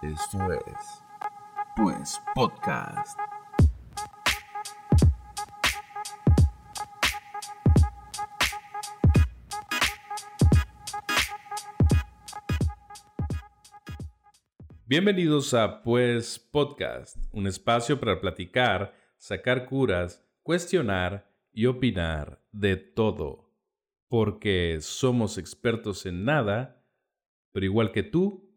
Esto es, pues, podcast. Bienvenidos a Pues Podcast, un espacio para platicar, sacar curas, cuestionar y opinar de todo. Porque somos expertos en nada, pero igual que tú,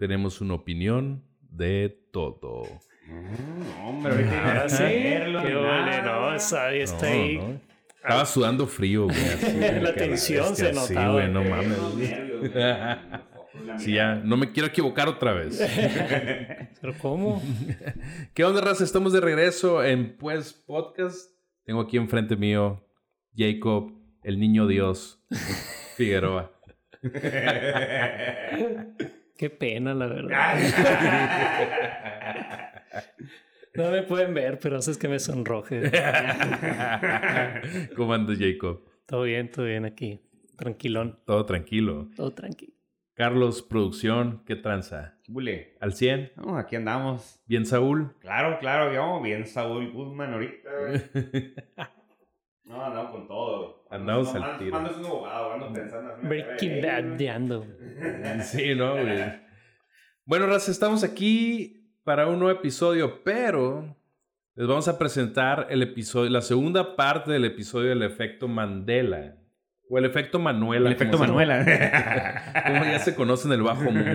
tenemos una opinión de todo. Mm, hombre, ahorita Ahora sí. verlo, Qué no, está, está No, ahí. no. Estaba sudando frío, güey. así, La tensión se Sí, notaba. güey, no mames. Sí, ya, no me quiero equivocar otra vez. ¿Pero cómo? ¿Qué onda, raza? Estamos de regreso en Pues Podcast. Tengo aquí enfrente mío Jacob, el niño Dios, Figueroa. Qué pena, la verdad. No me pueden ver, pero haces que me sonroje. ¿Cómo andas, Jacob? Todo bien, todo bien aquí. Tranquilón, Todo tranquilo. todo tranquilo. Carlos, producción, ¿qué tranza? Bule. ¿Al 100? No, aquí andamos. ¿Bien, Saúl? Claro, claro, yo bien Saúl Guzmán ahorita. No, andamos con todo. Andamos no, al ando- tiro. Ando siendo abogado, ando pensando. Breaking Bad de ando. Sí, ¿no? güey? Bueno, raza, estamos aquí para un nuevo episodio, pero les vamos a presentar el episodio, la segunda parte del episodio del efecto Mandela. O el efecto Manuela. El efecto Manuela. Como ya se conoce en el bajo mundo. Yo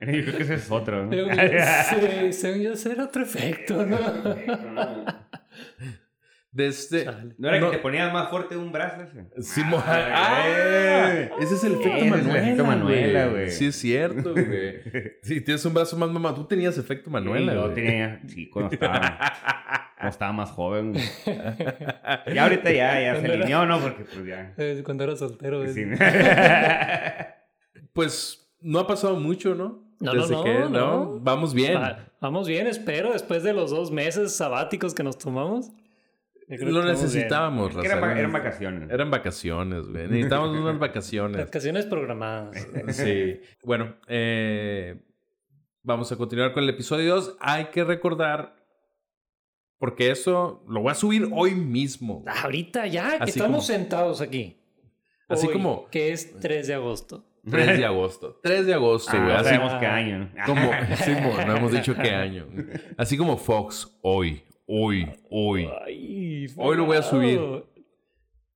creo que ese es otro. ¿no? Sí, según yo, ese era otro efecto, ¿no? Desde. Chale. ¿No era No. que te ponías más fuerte un brazo ese? Simón. Ah, ¡Ah! güey. Ese es el efecto Ese es el Manuela. efecto Manuela, güey. Sí, es cierto, güey. Sí, tienes un brazo más mamá. Tú tenías efecto Manuela, Sí, yo güey. tenía, sí, cuando estaba, cuando estaba más joven. güey. Ya ahorita ya, ya se era- alineó, ¿no? Porque pues ya. Eh, Cuando era soltero. eh. Sí. Pues no ha pasado mucho, ¿no? No, no, Desde no, que, no. Vamos bien. Va- Vamos bien, espero, después de los dos meses sabáticos que nos tomamos. Lo necesitábamos, Que eran, eran vacaciones. Eran vacaciones, güey. Necesitábamos unas vacaciones. Vacaciones programadas. Sí. Bueno, eh, vamos a continuar con el episodio 2. Hay que recordar, porque eso lo voy a subir hoy mismo. Ahorita ya, que Así estamos como- sentados aquí. Así Hoy, como- Que es 3 de agosto. 3 de agosto. 3 de agosto, Ah, güey. no Así sabemos qué año. ¿no? como, sí, no hemos dicho qué año. Así como Fox, hoy, hoy, hoy. Ay, Hoy lo voy a subir.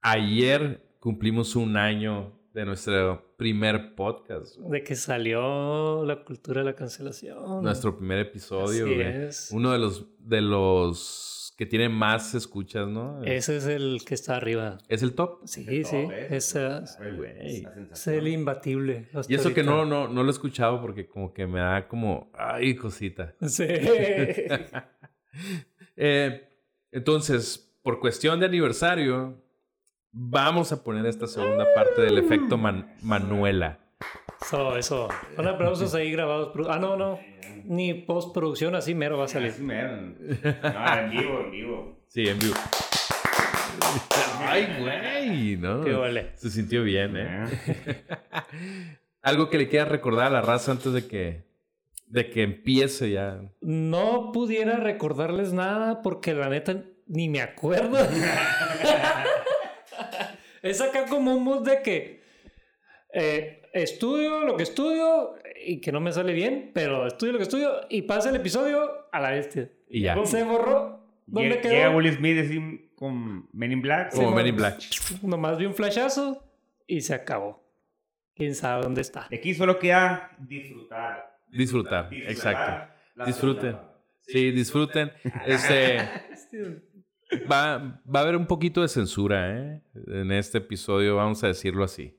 Ayer cumplimos un año de nuestro primer podcast. De que salió la cultura de la cancelación. Nuestro primer episodio, Así es. Uno de los, de los que tiene más escuchas, ¿no? Ese es el que está arriba. ¿Es el top. Sí, El sí. top, ¿eh? Esa- Ay, güey. la es el imbatible. Y eso que no, no, no lo he escuchado porque como que me da como, ay, cosita. Sí. Eh, entonces, por cuestión de aniversario, vamos a poner esta segunda parte del efecto Man- Manuela. Eso, eso. Con aplausos ahí grabados. Ah, no, no. Ni postproducción, así mero va a salir. Así mero. No, en vivo, en vivo. Sí, en vivo. Ay, güey, ¿no? Qué vale. Se sintió bien, ¿eh? Algo que le quieras recordar a la raza antes de que, de que empiece ya. No pudiera recordarles nada porque la neta ni me acuerdo. es acá como un mood de que eh, estudio lo que estudio y que no me sale bien, pero estudio lo que estudio y pasa el episodio a la bestia. Y ya. Se borró. ¿Dónde Llega, quedó? llega Will Smith así con Men in Black. Como Men no. in Black. Nomás vi un flashazo y se acabó. ¿Quién sabe dónde está? De aquí solo queda disfrutar. Disfrutar, Disfrutar exacto. la Disfruten. Sí, disfruten. Este, va, va a haber un poquito de censura, ¿eh? En este episodio, vamos a decirlo así.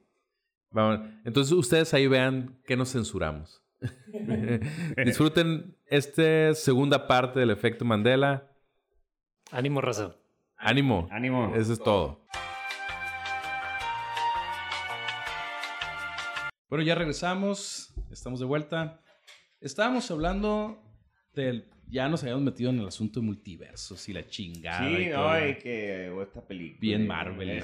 Vamos- Entonces, ustedes ahí vean qué nos censuramos. Disfruten esta segunda parte del efecto Mandela. Ánimo, raza. Ánimo. Ánimo. Eso es todo. Bueno, ya regresamos, estamos de vuelta. Estábamos hablando del... Ya nos habíamos metido en el asunto de multiversos y la chingada. Sí, y no, todo. y que o esta película. Bien Marvel.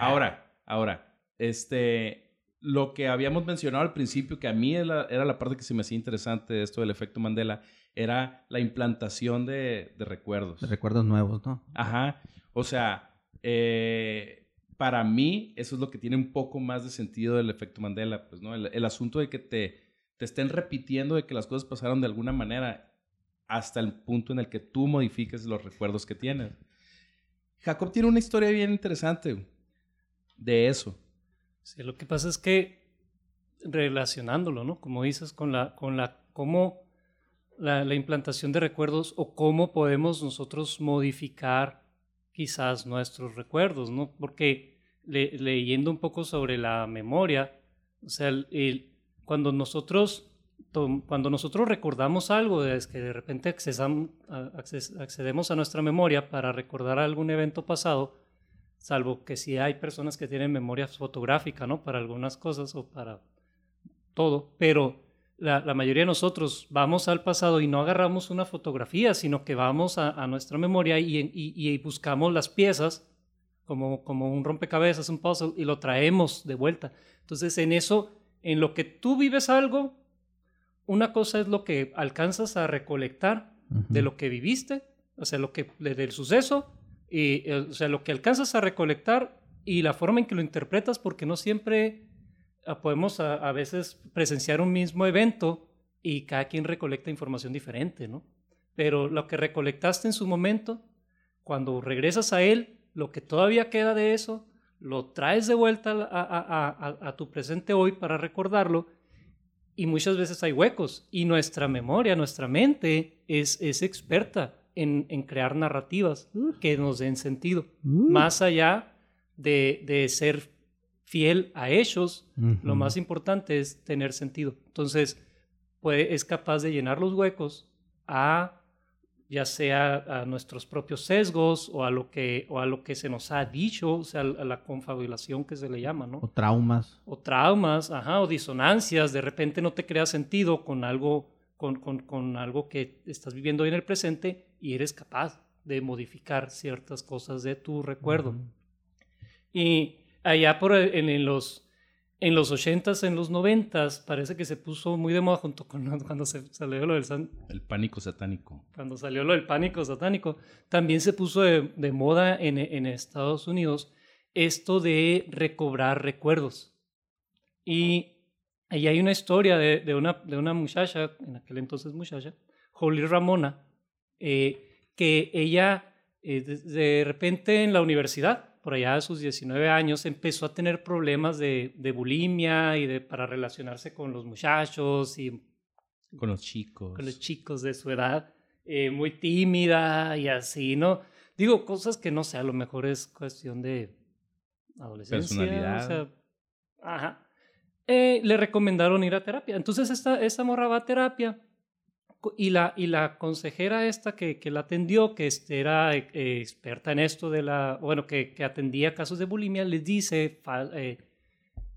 Ahora, ahora, este... lo que habíamos mencionado al principio, que a mí era, era la parte que se me hacía interesante de esto del efecto Mandela, era la implantación de, de recuerdos. De recuerdos nuevos, ¿no? Ajá. O sea, eh, para mí eso es lo que tiene un poco más de sentido del efecto Mandela, pues, ¿no? El, el asunto de que te, te estén repitiendo de que las cosas pasaron de alguna manera hasta el punto en el que tú modifiques los recuerdos que tienes. Jacob tiene una historia bien interesante de eso. Sí, lo que pasa es que relacionándolo, ¿no? Como dices, con la, con la, cómo la, la implantación de recuerdos o cómo podemos nosotros modificar quizás nuestros recuerdos, ¿no? Porque le- leyendo un poco sobre la memoria, o sea, el- cuando nosotros cuando nosotros recordamos algo, es que de repente accedemos a nuestra memoria para recordar algún evento pasado, salvo que si hay personas que tienen memoria fotográfica, ¿no? Para algunas cosas o para todo, pero la, la mayoría de nosotros vamos al pasado y no agarramos una fotografía, sino que vamos a, a nuestra memoria y, y- y buscamos las piezas como, como un rompecabezas, un puzzle, y lo traemos de vuelta. Entonces, en eso, en lo que tú vives algo, una cosa es lo que alcanzas a recolectar de lo que viviste, o sea, lo que de- del suceso, y, eh, o sea, lo que alcanzas a recolectar y la forma en que lo interpretas, porque no siempre ah, podemos a, a veces presenciar un mismo evento y cada quien recolecta información diferente, ¿no? Pero lo que recolectaste en su momento, cuando regresas a él, lo que todavía queda de eso, lo traes de vuelta a, a- a- a- a tu presente hoy para recordarlo y muchas veces hay huecos y nuestra memoria, nuestra mente es, es experta en, en crear narrativas que nos den sentido, más allá de, de ser fiel a ellos, lo más importante es tener sentido. Entonces, puede, es capaz de llenar los huecos a ya sea a nuestros propios sesgos o a lo que, o a lo que se nos ha dicho, o sea, a la confabulación que se le llama, ¿no? O traumas. o traumas, ajá, o disonancias, de repente no te crea sentido con algo, con, con, con algo que estás viviendo hoy en el presente y eres capaz de modificar ciertas cosas de tu recuerdo. Y allá por en los en los 80s, en los 90s, parece que se puso muy de moda junto con cuando se salió lo del san- El pánico satánico. cuando salió lo del pánico satánico, también se puso de, de moda en, en Estados Unidos esto de recobrar recuerdos. Y ahí hay una historia de, de una, de una muchacha, en aquel entonces muchacha, Holly Ramona, eh, que ella eh, de, de repente en la universidad, por allá a sus 19 años, empezó a tener problemas de, de bulimia y de, para relacionarse con los muchachos y Con los chicos. con los chicos de su edad, eh, muy tímida y así, ¿no? Digo, cosas que no sé, a lo mejor es cuestión de adolescencia. Personalidad. O sea, ajá. Eh, le recomendaron ir a terapia. Entonces esta, esta morra va a terapia y la, y la consejera esta que, que la atendió, que este, era eh, experta en esto de la, bueno, que, que atendía casos de bulimia, les dice, fal- eh,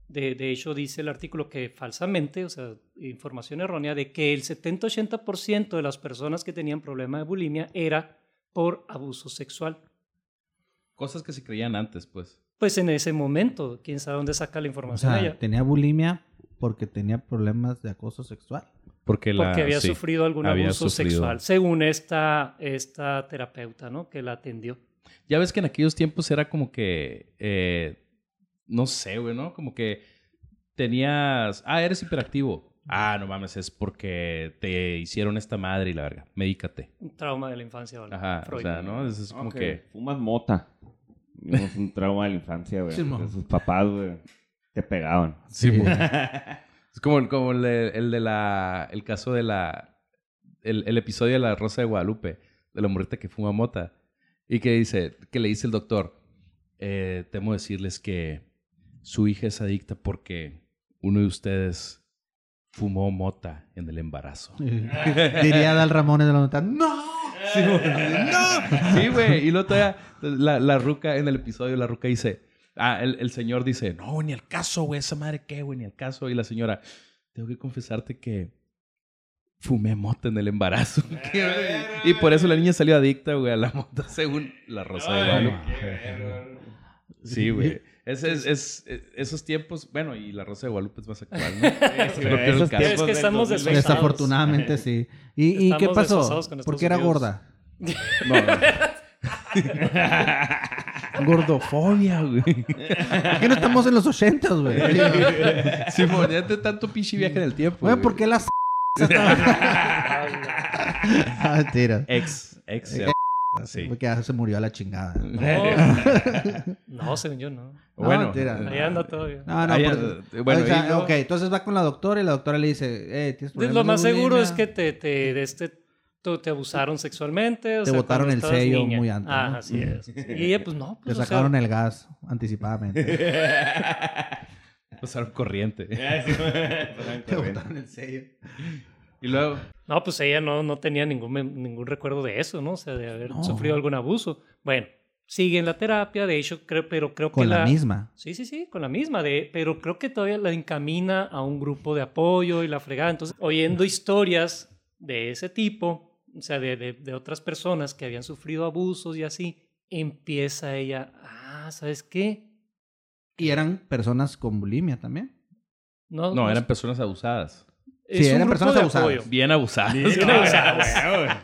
de, de hecho dice el artículo que falsamente, o sea, información errónea, de que el 70-80% de las personas que tenían problema de bulimia era por abuso sexual. Cosas que se creían antes, pues. Pues en ese momento, quién sabe dónde saca la O información sea, ella. tenía bulimia porque tenía problemas de acoso sexual. Porque, la, Porque había sí, sufrido algún había abuso sufrido. sexual, según esta, esta terapeuta, ¿no? Que la atendió. Ya ves que en aquellos tiempos era como que, eh, no sé, güey, ¿no? Como que tenías, ah, eres hiperactivo. Ah, no mames, es porque te hicieron esta madre y la verga. Medícate. Un trauma de la infancia, ¿vale? Ajá, Freud. o sea, ¿no? Es, es como que... Fumas mota. Es un trauma de la infancia, güey. Sí, sus papás, güey. Te pegaban. Sí, güey. Es como, como el, de, el de la... El caso de la... El, el episodio de la Rosa de Guadalupe. De la morrita que fuma mota. Y que dice... Que le dice el doctor... Eh, temo decirles que su hija es adicta porque uno de ustedes fumó mota en el embarazo. Diría Dal Ramones de la nota, ¡No! Sí, güey. ¡No! Sí, güey. Y luego todavía la, la ruca en el episodio, la ruca dice... Ah, el, el señor dice, no, ni al caso, güey, esa madre qué, güey, ni al caso. Y la señora, tengo que confesarte que fumé mota en el embarazo. y por eso la niña salió adicta, güey, a la mota, según la Rosa de Guadalupe. Sí, güey. Es, es, es- es- esos tiempos, bueno, y la Rosa de Guadalupe es más actual, ¿no? Sí, Creo que esos el caso- Es que estamos del 2020. desfasados. Desafortunadamente, sí. ¿Y, y qué pasó? ¿Por qué era gorda? No, no. Gordofobia, güey. ¿Por qué no estamos en los ochentas, güey? Simón, ya te tanto pinche viaje en el tiempo. Güey. ¿por qué las... Ah, Mentira. Ex, ex. Eh, sí. Porque ya se murió a la chingada. No, no, según yo no. Bueno, mentira. eh, Ahí anda todavía. No, no, porque- bueno, o sea, ok, entonces va con la doctora y la doctora le dice, eh, ¿tienes lo más seguro es que te, te, de este, te abusaron sexualmente. o Te sea, botaron el sello niña. muy antes, Ah, ¿no? así es. Y ella, pues no. Te Pues, o sea, sacaron el gas anticipadamente. Pasaron corriente. Ya, sí, Te botaron el sello. Y luego, No, pues ella no, no tenía ningún, ningún recuerdo de eso, ¿no? O sea, de haber No. sufrido algún abuso. Bueno, sigue en la terapia, de hecho, creo, pero creo Con que la misma. Sí, sí, sí, con la misma, de, pero creo que todavía la encamina a un grupo de apoyo y la fregada. Entonces, oyendo historias de ese tipo, o sea, de, de, de otras personas que habían sufrido abusos y así, empieza ella, ah, ¿sabes qué? Y eran personas con bulimia también. No, no, eran personas abusadas. sí, eran personas abusadas. apoyo. Bien abusadas. Sea, güey.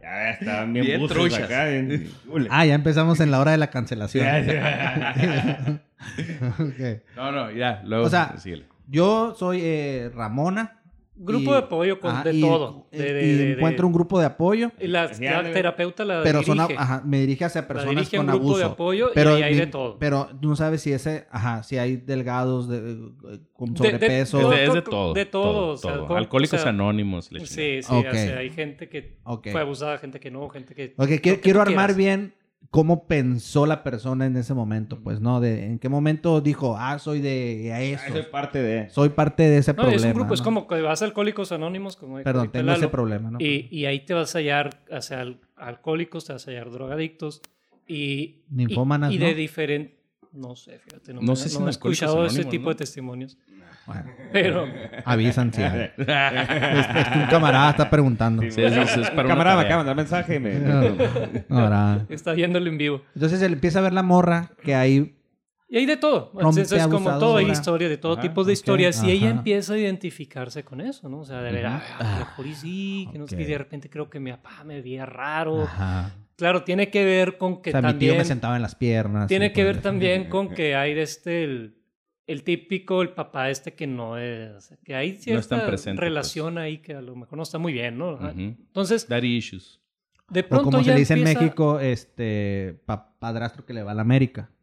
Ya estaban bien, Bien truchas. acá. bien-. Ah, ya empezamos en la hora de la cancelación. No, no, ya. Luego, O sea, síguele. Yo soy eh, Ramona. Grupo y- de apoyo con, ajá, de y- todo. y- De, de- y de- de- encuentro un grupo de apoyo, Y la, la terapeuta la pero son, a- dirige. ajá, me dirige hacia la personas dirige con un grupo de apoyo Pero, y hay mi- de todo. pero tú no sabes si ese, ajá, si hay delgados de, con De- de- sobrepeso. todo, de, de todo, todo. de todo, o sea, todo. con- Alcohólicos o sea, anónimos. Sí, sí, o sea, hay gente que fue abusada, gente que no, gente que... Ok, quiero, que quiero armar quieras. bien cómo pensó la persona en ese momento, pues, ¿no? De en qué momento dijo, ah, soy de a Ah, eso. Es parte de. Soy parte de ese No, problema. es un grupo, es como que vas a Alcohólicos Anónimos, como Perdón, tengo ese problema, ¿no? y, y ahí te vas a hallar, o sea, al- alcohólicos, te vas a hallar drogadictos y... Ninfómanas, y, y ¿no? de diferentes... No sé, fíjate, no, No me- sé si no en he escuchado ese tipo ¿no? de testimonios, Bueno, pero... avisan. Es, es que un camarada está preguntando. Sí, Sí, es, es- es para Camarada, me acaba de mandar mensaje y me. No, no, ahora. Está viéndolo en vivo. Entonces él empieza a ver la morra que hay Y hay de todo. Entonces, como abusadora. todo, hay historia de todo Ajá, tipo de ok, historias. Y ella empieza a identificarse con eso, ¿no? O sea, de ver, ah, a lo mejor y sí, que no sé y de repente creo que mi papá me veía raro. Ajá. Claro, tiene que ver con que o sea, mi tío también... me sentaba en las piernas. Tiene que ver también con que hay de este... El, el típico, el papá este que no es... o que hay No es cierta tan presente, relación pues. ahí que a lo mejor no está muy bien, ¿no? Entonces, Daddy issues. de O pronto como se le dice en México, este pa- padrastro que le va a la América.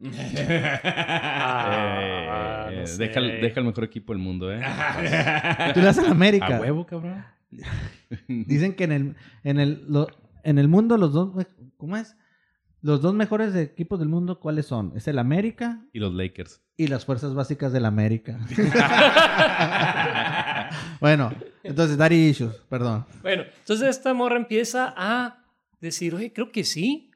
Ah, Eh, no sé. deja, el- deja el mejor equipo del mundo, ¿eh? Tú le vas a la América. A huevo, cabrón. Dicen que en el, en el, lo- en el mundo los dos, ¿cómo es? Los dos mejores equipos del mundo, ¿cuáles son? Es el América Y los Lakers. y las fuerzas básicas del América. bueno, entonces, Daddy Issues, perdón. Bueno, entonces esta morra empieza a decir, oye, creo que sí.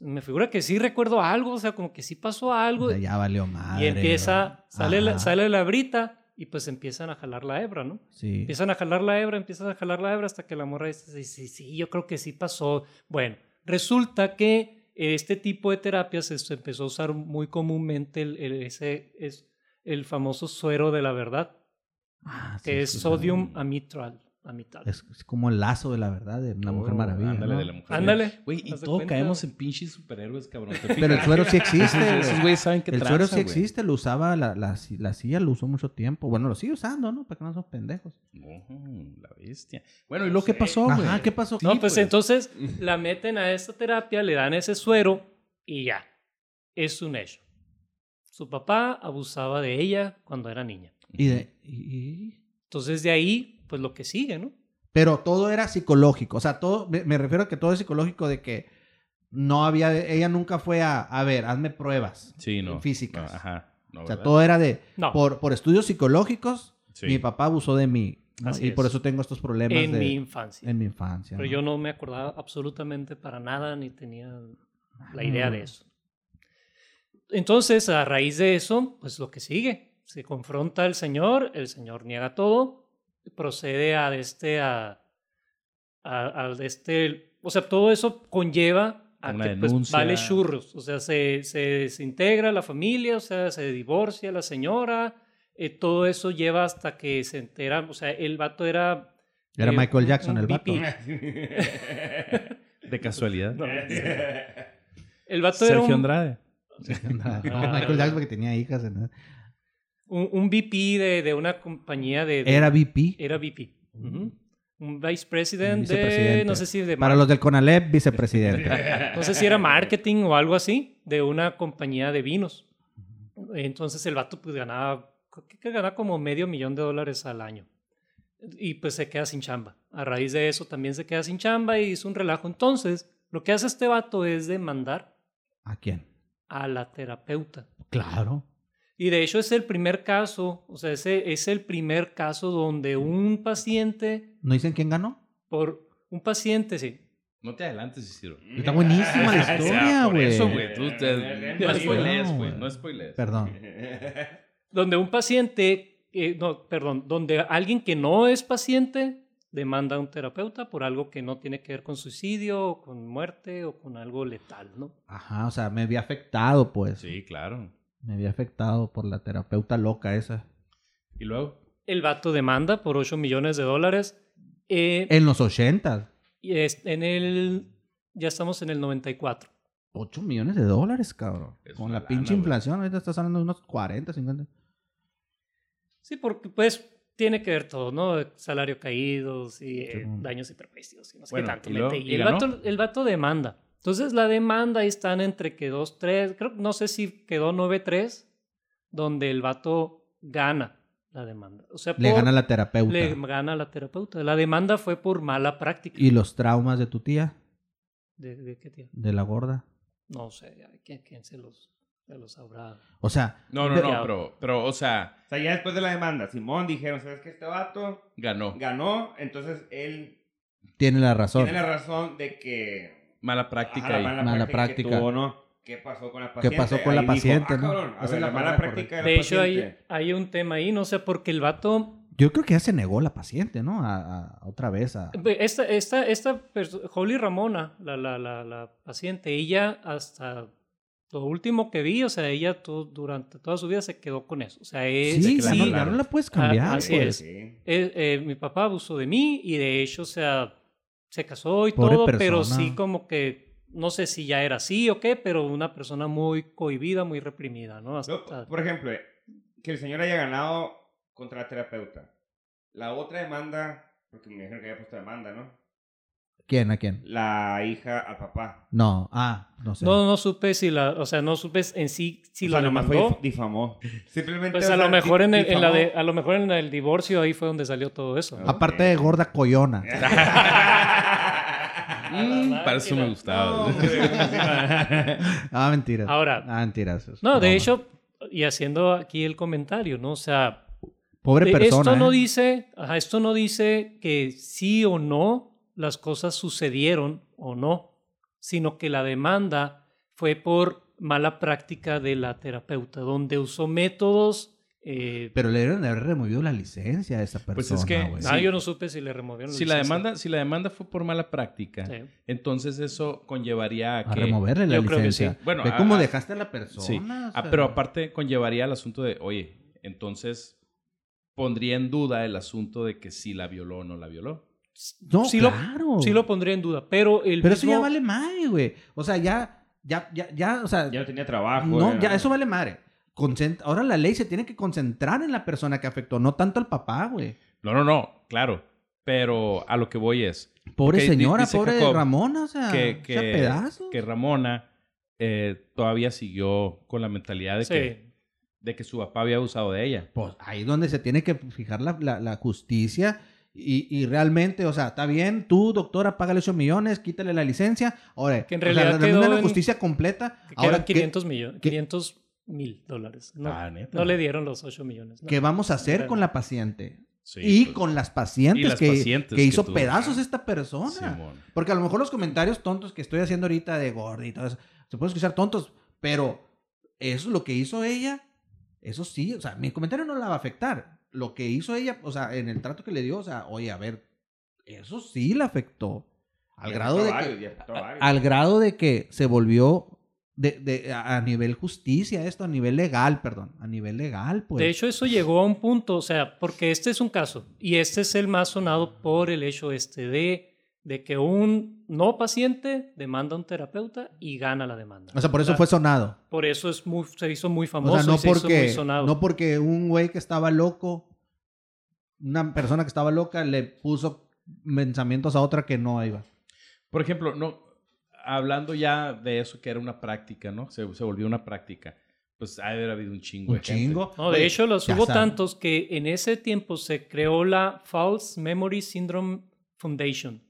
Me figura que sí recuerdo algo, o sea, como que sí pasó algo. O sea, ya valió madre. y empieza, sale la, sale la brita y pues empiezan a jalar la hebra, ¿no? Sí. Empiezan a jalar la hebra, empiezan a jalar la hebra hasta que la morra dice, sí, sí, sí, yo creo que sí pasó. Bueno, resulta que este tipo de terapias se empezó a usar muy comúnmente el, el- ese, es el famoso suero de la verdad, Ah, sí, que es sí, sí. sodium amitral. amital. Es, es como el lazo de la verdad de la Mujer Oh, Maravilla. Ándale, ¿no? de la mujer. Ándale. Güey, y haz de todo cuenta. caemos en pinches superhéroes, cabrón. ¿te Pero el suero sí existe. Esos güeyes saben que El suero sí güey. existe, lo usaba la, la, la silla, lo usó mucho tiempo. Bueno, lo sigue usando, ¿no? Para que no son pendejos. Oh, la bestia. Bueno, ¿y lo que pasó, güey? Ajá, ¿qué pasó? No, Sí, pues, pues. entonces la meten a esta terapia, le dan ese suero y ya. Es un hecho. Su papá abusaba de ella cuando era niña. Y de- y- Entonces de ahí, pues lo que sigue, ¿no? Pero todo era psicológico. O sea, todo, me, refiero a que todo es psicológico de que no había, ella nunca fue a, a ver, hazme pruebas. Sí, no. Físicas. No, ajá. No, o sea, ¿verdad? todo era de, No. por, por estudios psicológicos, Sí. mi papá abusó de mí. ¿no? Así Y por es. eso tengo estos problemas En de- mi infancia. en mi infancia. Pero ¿no? yo no me acordaba absolutamente para nada ni tenía la idea de Ah. eso. Entonces, a raíz de eso, pues lo que sigue, se confronta al Señor, el Señor niega todo, procede a este, a, a, este, o sea, todo eso conlleva a Una que, pues, vale churros. O sea, se, se desintegra la familia, o sea, se divorcia la señora. eh, todo eso lleva hasta que se entera. O sea, el vato era. Era eh, Michael Jackson el vato. De casualidad. No, el vato era Sergio un, No, Andrade. Michael Jackson porque tenía hijas. en- un, un VP de, de una compañía de. de- Era VP. Era VP. Ujú. Un vice president de. No sé si de. Para los del CONALEP, vicepresidente. No sé si era marketing o algo así, de una compañía de vinos. Entonces el vato pues ganaba, creo que ganaba como medio millón de dólares al año. Y pues se queda sin chamba. A raíz de eso también se queda sin chamba y hizo un relajo. Entonces, lo que hace este vato es demandar ¿A quién? a la terapeuta. Claro. Y de hecho es el primer caso, o sea, ese es el primer caso donde un paciente, ¿No dicen quién ganó? por un paciente, sí, No te adelantes, Isidro. Está buenísima la historia, güey. eso, güey. Tú te... No spoilees, güey. No spoilees. Perdón. donde un paciente, eh, no, perdón, donde alguien que no es paciente demanda a un terapeuta por algo que no tiene que ver con suicidio, o con muerte o con algo letal, ¿no? Ajá, o sea, me había afectado, pues. Sí, claro. Me había afectado por la terapeuta loca esa. ¿Y luego? El vato demanda por 8 millones de dólares. eh, En los 80. y es- en el, ya estamos en el 94. 8 millones de dólares, cabrón. Es Con la pinche lana, inflación, ahorita estás hablando de unos 40, 50. Sí, porque pues tiene que ver todo, ¿no? Salario caídos y eh, daños y perjuicios y no sé Bueno, qué tanto. ¿y luego? mete. ¿Y Y el vato, el vato demanda. Entonces la demanda ahí están entre que 2, 3, creo, no sé si quedó 9-3, donde el vato gana la demanda. O sea, Le por- gana la terapeuta. le gana la terapeuta. La demanda fue por mala práctica. ¿Y los traumas de tu tía? ¿De, de qué tío? De la gorda. No sé, ¿quién, quién se los, se los sabrá? O sea, No, no, no, pero, pero, o sea, O sea, ya después de la demanda, Simón dijeron, ¿sabes qué? Este vato ganó. ganó, entonces él tiene la razón. tiene la razón de que... Mala práctica Ajá, la ahí. mala, Mala práctica. que práctica. tuvo, ¿no? ¿Qué pasó con la ¿Qué paciente? pasó con la Ahí dijo, paciente, "Ah, no? cabrón, a Esa ver, es la la mala práctica de la De hecho, hay, paciente. hay un tema ahí, no sé, porque el vato Yo creo que ya se negó la paciente, ¿no? A, otra vez. A... Esta, esta, esta Holly Ramona, la, la, la, la paciente, ella hasta lo último que vi, o sea, ella to- durante toda su vida se quedó con eso. O sea, es, Sí, que la ya, no, la puedes cambiar. Ah, así pues. es. Sí. eh, eh, mi papá abusó de mí y de hecho, o sea, se casó y Pobre todo, pero persona. sí como que, no sé si ya era así o qué, pero una persona muy cohibida, muy reprimida, ¿no? No, Hasta- por ejemplo, eh, que el señor haya ganado contra la terapeuta. La otra demanda, porque me dijeron que había puesto demanda, ¿no? ¿Quién? ¿A quién? La hija al papá. No, ah, no sé. no, no supe si la, o sea, no supe en sí si o lo sea, fue demandó. dif- difamó. Simplemente. Pues o a lo mejor en, el, en la de, a lo mejor en el divorcio ahí fue donde salió todo eso. ¿no? Aparte de gorda coyona. Mm, para eso me gustaba. No, ah, mentiras. Ahora- Ah, mentiras. No, de hecho, y haciendo aquí el comentario, ¿no? O sea, Pobre persona. esto no ¿eh? dice, ajá, esto no dice que sí o no las cosas sucedieron o no, sino que la demanda fue por mala práctica de la terapeuta, donde usó métodos. eh, Pero le deben de haber removido la licencia a esa persona. Pues es que- ah, sí. yo no supe si le removieron. Si la, licencia. demanda, si la demanda fue por mala práctica, Sí. entonces eso conllevaría a A que... removerle la Yo creo que licencia. sí. Bueno, Ve a- cómo dejaste a la persona. Sí. o Ah, pero aparte conllevaría al asunto de, oye, entonces pondría en duda el asunto de que si la violó o no la violó. No, sí lo- claro. Sí lo pondría en duda, pero el Pero eso ya vale madre, güey. O sea, ya, ya, ya, ya, o sea, Ya no tenía trabajo. no, ya, eso vale madre. Concent- Ahora la ley se tiene que concentrar en la persona que afectó, no tanto al papá, güey. No, no, no, claro. Pero a lo que voy es Pobre señora, pobre Jacob Ramona, o sea, que, sea que, pedazos. que Ramona eh, todavía siguió con la mentalidad de, Sí. que, de que su papá había abusado de ella. Pues ahí es donde se tiene que fijar la, la- la justicia y, y realmente, o sea, está bien, tú, doctora, págale 8 millones, quítale la licencia. Ahora, Que en o sea, realidad la- la- quedó la en- justicia completa. que Ahora, quedan ¿qué- 500 millones, qué- 500 mil dólares. No, Ah, neta. no le dieron los 8 millones. ¿no? ¿Qué vamos a hacer con la paciente? Sí, y pues, con las pacientes, y las que, pacientes que que hizo pedazos esta persona. Simón. Porque a lo mejor los comentarios tontos que estoy haciendo ahorita de gorda y todo eso, se pueden escuchar tontos, pero eso es lo que hizo ella, eso sí, o sea, mi comentario no la va a afectar. Lo que hizo ella, o sea, en el trato que le dio, o sea, oye, a ver, eso sí la afectó. Al Y grado de que, a al grado de que se volvió de, de- a a nivel justicia esto, a nivel legal, perdón, a nivel legal, pues. De hecho, eso llegó a un punto, o sea, porque este es un caso, y este es el más sonado por el hecho este de, de que un no paciente demanda a un terapeuta y gana la demanda. o sea, por eso fue sonado. Por eso es muy, se hizo muy famoso O sea, no y se hizo muy porque, sonado. no porque un güey que estaba loco, una persona que estaba loca, le puso pensamientos a otra que no iba. Por ejemplo, no, hablando ya de eso que era una práctica, ¿no? Se, se volvió una práctica. Pues ha haber habido un chingo Un de gente. chingo. No, de Oye, hecho, los hubo saben. tantos que en ese tiempo se creó la False Memory Syndrome Foundation,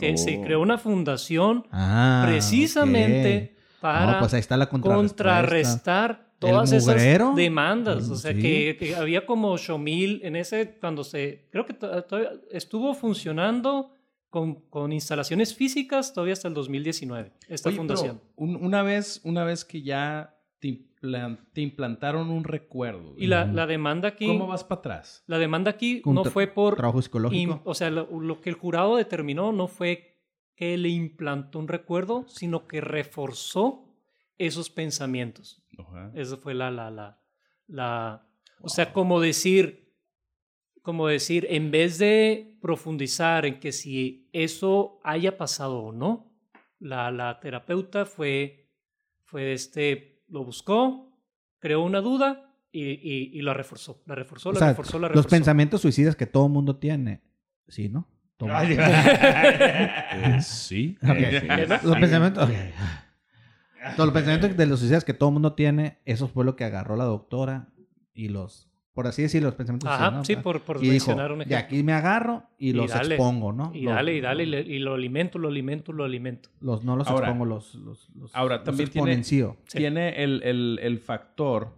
que se Oh. creó una fundación Ah, precisamente ok. para No, pues ahí está la contrarrestar todas ¿El esas demandas. Mm, O sea, sí. que, que había como 8000 en ese, cuando se, creo que estuvo funcionando con, con instalaciones físicas todavía hasta el 2019, esta Oye, pero fundación. un- una, vez, una vez que ya te, te implantaron un recuerdo, Y la, la demanda aquí, ¿cómo vas para atrás? la demanda aquí no fue por Trabajo psicológico. Im- o sea, lo, lo que el jurado determinó no fue que le implantó un recuerdo, sino que reforzó esos pensamientos. Ajá. Esa fue la, la, la, la, o sea, como decir, como decir, en vez de profundizar en que si eso haya pasado o no, la, la terapeuta fue, fue este, lo buscó, creó una duda y, y, y la reforzó, la reforzó, O la sea, reforzó, la Los reforzó. pensamientos suicidas que todo mundo tiene. Sí, ¿no? Eh, sí. Los pensamientos. Todos los pensamientos de los suicidas que todo mundo tiene, eso fue lo que agarró la doctora y los, por así decirlo, los pensamientos Ajá, sí, por, por y dijo, mencionar un de ejemplo. aquí me agarro y, Y los dale, expongo, ¿no? Y Los- dale, y dale, y, le- y lo alimento, lo alimento, lo alimento. Los, no los Ahora- expongo, los, los, los ahora, los también tiene-. Sí. Tiene el, el, el factor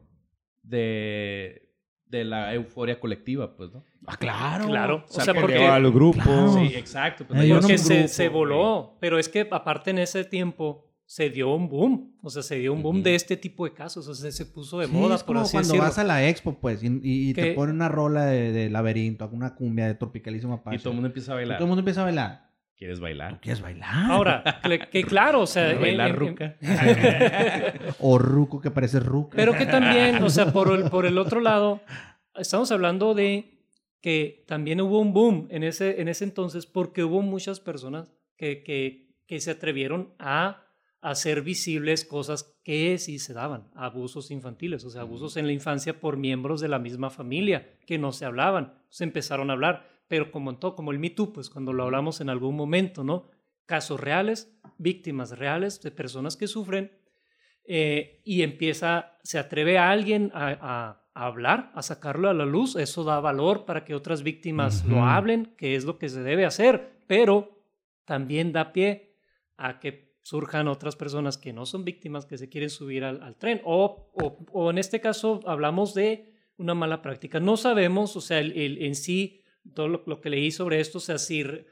de, de la euforia colectiva, pues, ¿no? Ah, claro. Claro, o sea, sea, que porque, al grupo. Claro. Sí, exacto. Pues, Eh, no porque un se, grupo, se güey. voló. Pero es que aparte en ese tiempo se dio un boom. O sea, se dio un boom de este tipo de casos. O sea, se puso de Sí, moda, es por como así cuando decirlo. vas a la expo, pues, y, y- y te ponen una rola de, de laberinto, una cumbia de tropicalismo Apache. Y todo el mundo empieza a Y bailar. todo el mundo empieza a bailar. ¿Quieres bailar? ¿Quieres bailar? Ahora, que, que claro, o sea... ¿Bailar en- ruca? O ruco que parece ruca. Pero que también, o sea, por el, por el otro lado, estamos hablando de que también hubo un boom en ese, en ese entonces porque hubo muchas personas que, que, que se atrevieron a hacer visibles cosas que sí se daban, abusos infantiles, o sea, abusos en la infancia por miembros de la misma familia que no se hablaban, se empezaron a hablar, pero como en todo, como el Me Too, pues cuando lo hablamos en algún momento, ¿no? Casos reales, víctimas reales de personas que sufren eh, y empieza, se atreve a alguien a, a- a hablar, a sacarlo a la luz, eso da valor para que otras víctimas lo hablen, que es lo que se debe hacer, pero también da pie a que surjan otras personas que no son víctimas, que se quieren subir al, al tren, o, o, o en este caso hablamos de una mala práctica. No sabemos, o sea, el, el- en sí, todo lo, lo que leí sobre esto, o sea, si re-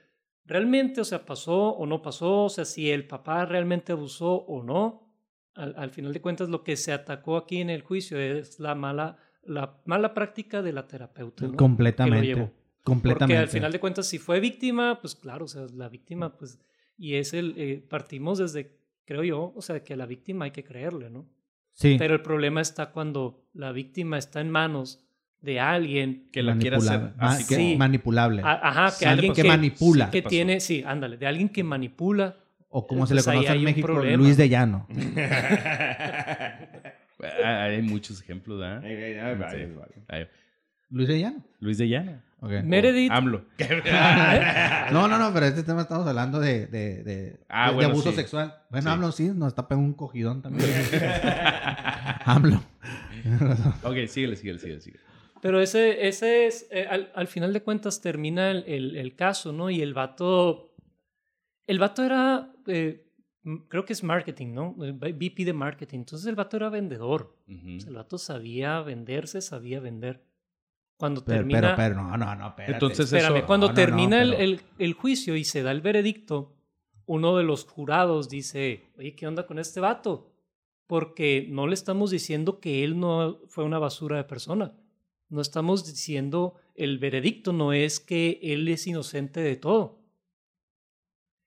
realmente, o sea, pasó o no pasó, o sea, si el papá realmente abusó o no, al, al final de cuentas lo que se atacó aquí en el juicio es la mala, la mala práctica de la terapeuta. ¿no? Completamente. Completamente. Porque al final de cuentas, si fue víctima, pues claro, o sea, la víctima, pues, y es el, eh, partimos desde, creo yo, o sea, que a la víctima hay que creerle, ¿no? Sí. Pero el problema está cuando la víctima está en manos de alguien, Que la quiera hacer Manipulable. Ma- así que- Sí. manipulable. a- ajá, que Sí, alguien que que, manipula. que tiene, sí, ándale, de alguien que manipula. o como eh, se le pues conoce en México. Luis de Llano. Ah, Hay muchos ejemplos. Ay, Luis de Llano. Luis de Llano. Meredith, AMLO. No, no, no, pero este tema estamos hablando de, de, de, Ah, de- de bueno, abuso sí. sexual. Bueno, Sí. AMLO sí, nos está pegando un cogidón también. AMLO. ok, síguele, síguele, síguele. síguele. Pero ese, ese es, eh, al, al final de cuentas termina el, el- el caso, ¿no? Y el vato, el vato era, eh, creo que es marketing, ¿no? Eh, VP de marketing. Entonces el vato era vendedor. Ujú. O sea, el vato sabía venderse, sabía vender. Cuando Pero, termina, pero, pero, no, no, no, espérate. Entonces, espérame, eso- cuando no, no, termina no, el- pero- el, el juicio y se da el veredicto, uno de los jurados dice, oye, ¿qué onda con este vato? Porque no le estamos diciendo que él no fue una basura de persona. No estamos diciendo, el veredicto no es que él es inocente de todo.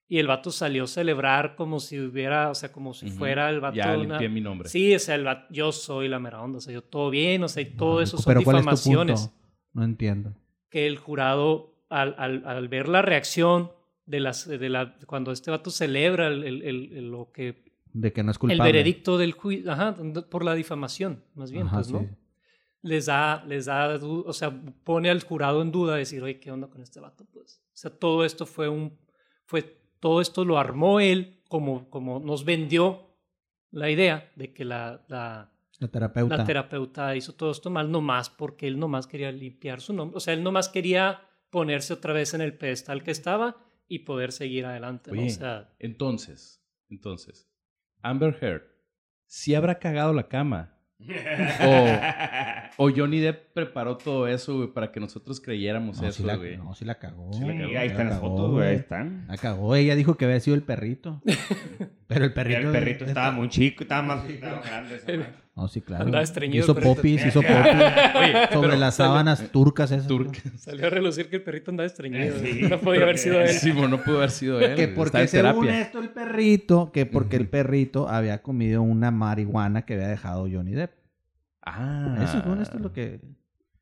Y el vato salió a celebrar como si hubiera, o sea, como si fuera el vato. Ya una- mi nombre. Sí, o sea, el vato- yo soy la mera onda, o sea, yo todo bien, o sea, y todo eso son Pero ¿cuál es tu difamaciones. No entiendo. que el jurado, al, al- al ver la reacción de las, de la, cuando este vato celebra el, el- el- el- lo que, De que no es el culpable. veredicto del juicio, ajá, por la difamación, más bien, Ajá, pues, ¿no? sí. Les da, les da, o sea, pone al jurado en duda, decir, oye, ¿qué onda con este vato? Pues, o sea, todo esto fue un, fue, todo esto lo armó él, como, como nos vendió la idea de que la, la, La terapeuta. la terapeuta hizo todo esto mal nomás porque él nomás quería limpiar su nombre. O sea, él nomás quería ponerse otra vez en el pedestal que estaba y poder seguir adelante. ¿no? O sea, Entonces, entonces, Amber Heard, ¿sí habrá cagado la cama? O Johnny Depp preparó todo eso, güey, para que nosotros creyéramos no, eso, sí la, güey. no, sí la cagó. Sí la cagó, ahí están las la fotos, güey. Ahí están. La cagó. Ella dijo que había sido el perrito. Pero el Y perrito. el perrito estaba muy chico, estaba más estaba grande. No, sí, claro. Andaba estreñido Hizo popis, hizo popis. Oye, sobre las salió- sábanas turcas esas. Turca. salió a relucir que el perrito andaba estreñido. Sí, no podía haber sido él. Sí, bueno, no pudo haber sido él. Que porque según esto el perrito, que porque el perrito había comido una marihuana que había dejado Johnny Depp. Ah. Eso según esto es lo que...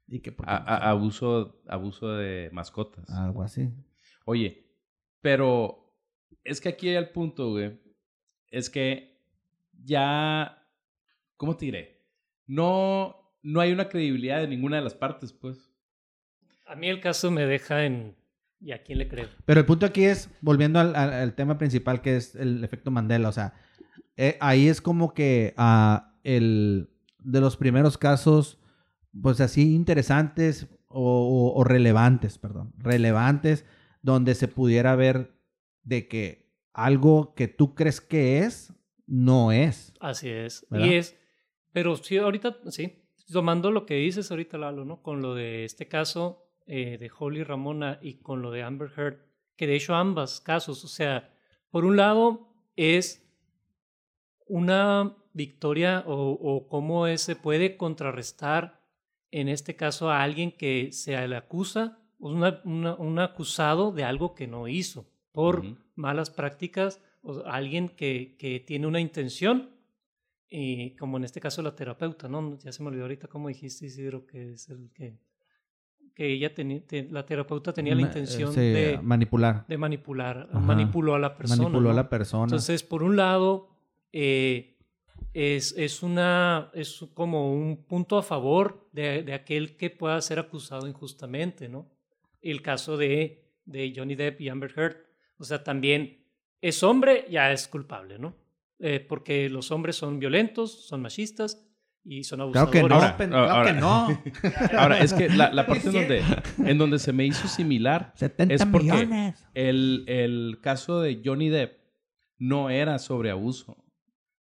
Y que porque- A- a- abuso, abuso de mascotas. Algo así. Oye, pero es que aquí hay el punto, güey. Es que ya, ¿cómo te diré? No, no hay una credibilidad de ninguna de las partes, pues. A mí el caso me deja en... ¿Y a quién le creo? Pero el punto aquí es, volviendo al, al- al tema principal, que es el efecto Mandela. O sea, eh, ahí es como que ah, el de los primeros casos, pues así interesantes o, o- o relevantes, perdón, relevantes, donde se pudiera ver de que algo que tú crees que es, no es. Así es. ¿Verdad? Y es, pero sí, ahorita, sí, tomando lo que dices ahorita, Lalo, ¿no? Con lo de este caso eh, de Holly Ramona y con lo de Amber Heard, que de hecho ambas casos, o sea, por un lado es una victoria o, o cómo se puede contrarrestar en este caso a alguien que se le acusa, una, una- un acusado de algo que no hizo por malas prácticas, o alguien que, que tiene una intención, y como en este caso la terapeuta, ¿no? Ya se me olvidó ahorita cómo dijiste, Isidro, que es el que, que ella tenía, te- la terapeuta tenía la intención sí, de, manipular. de manipular, Ajá. manipuló a la persona. Manipuló a la persona. Entonces, por un lado, eh, es, es, una, es como un punto a favor de, de aquel que pueda ser acusado injustamente, ¿no? El caso de, de Johnny Depp y Amber Heard. O sea, también es hombre, ya es culpable, ¿no? Eh, porque los hombres son violentos, son machistas y son claro abusadores. que no, Ahora, pen- ahora- claro que no. Ahora, es que la, la parte en donde, en donde se me hizo similar, 70 Es porque- millones. el, el caso de Johnny Depp no era sobre abuso,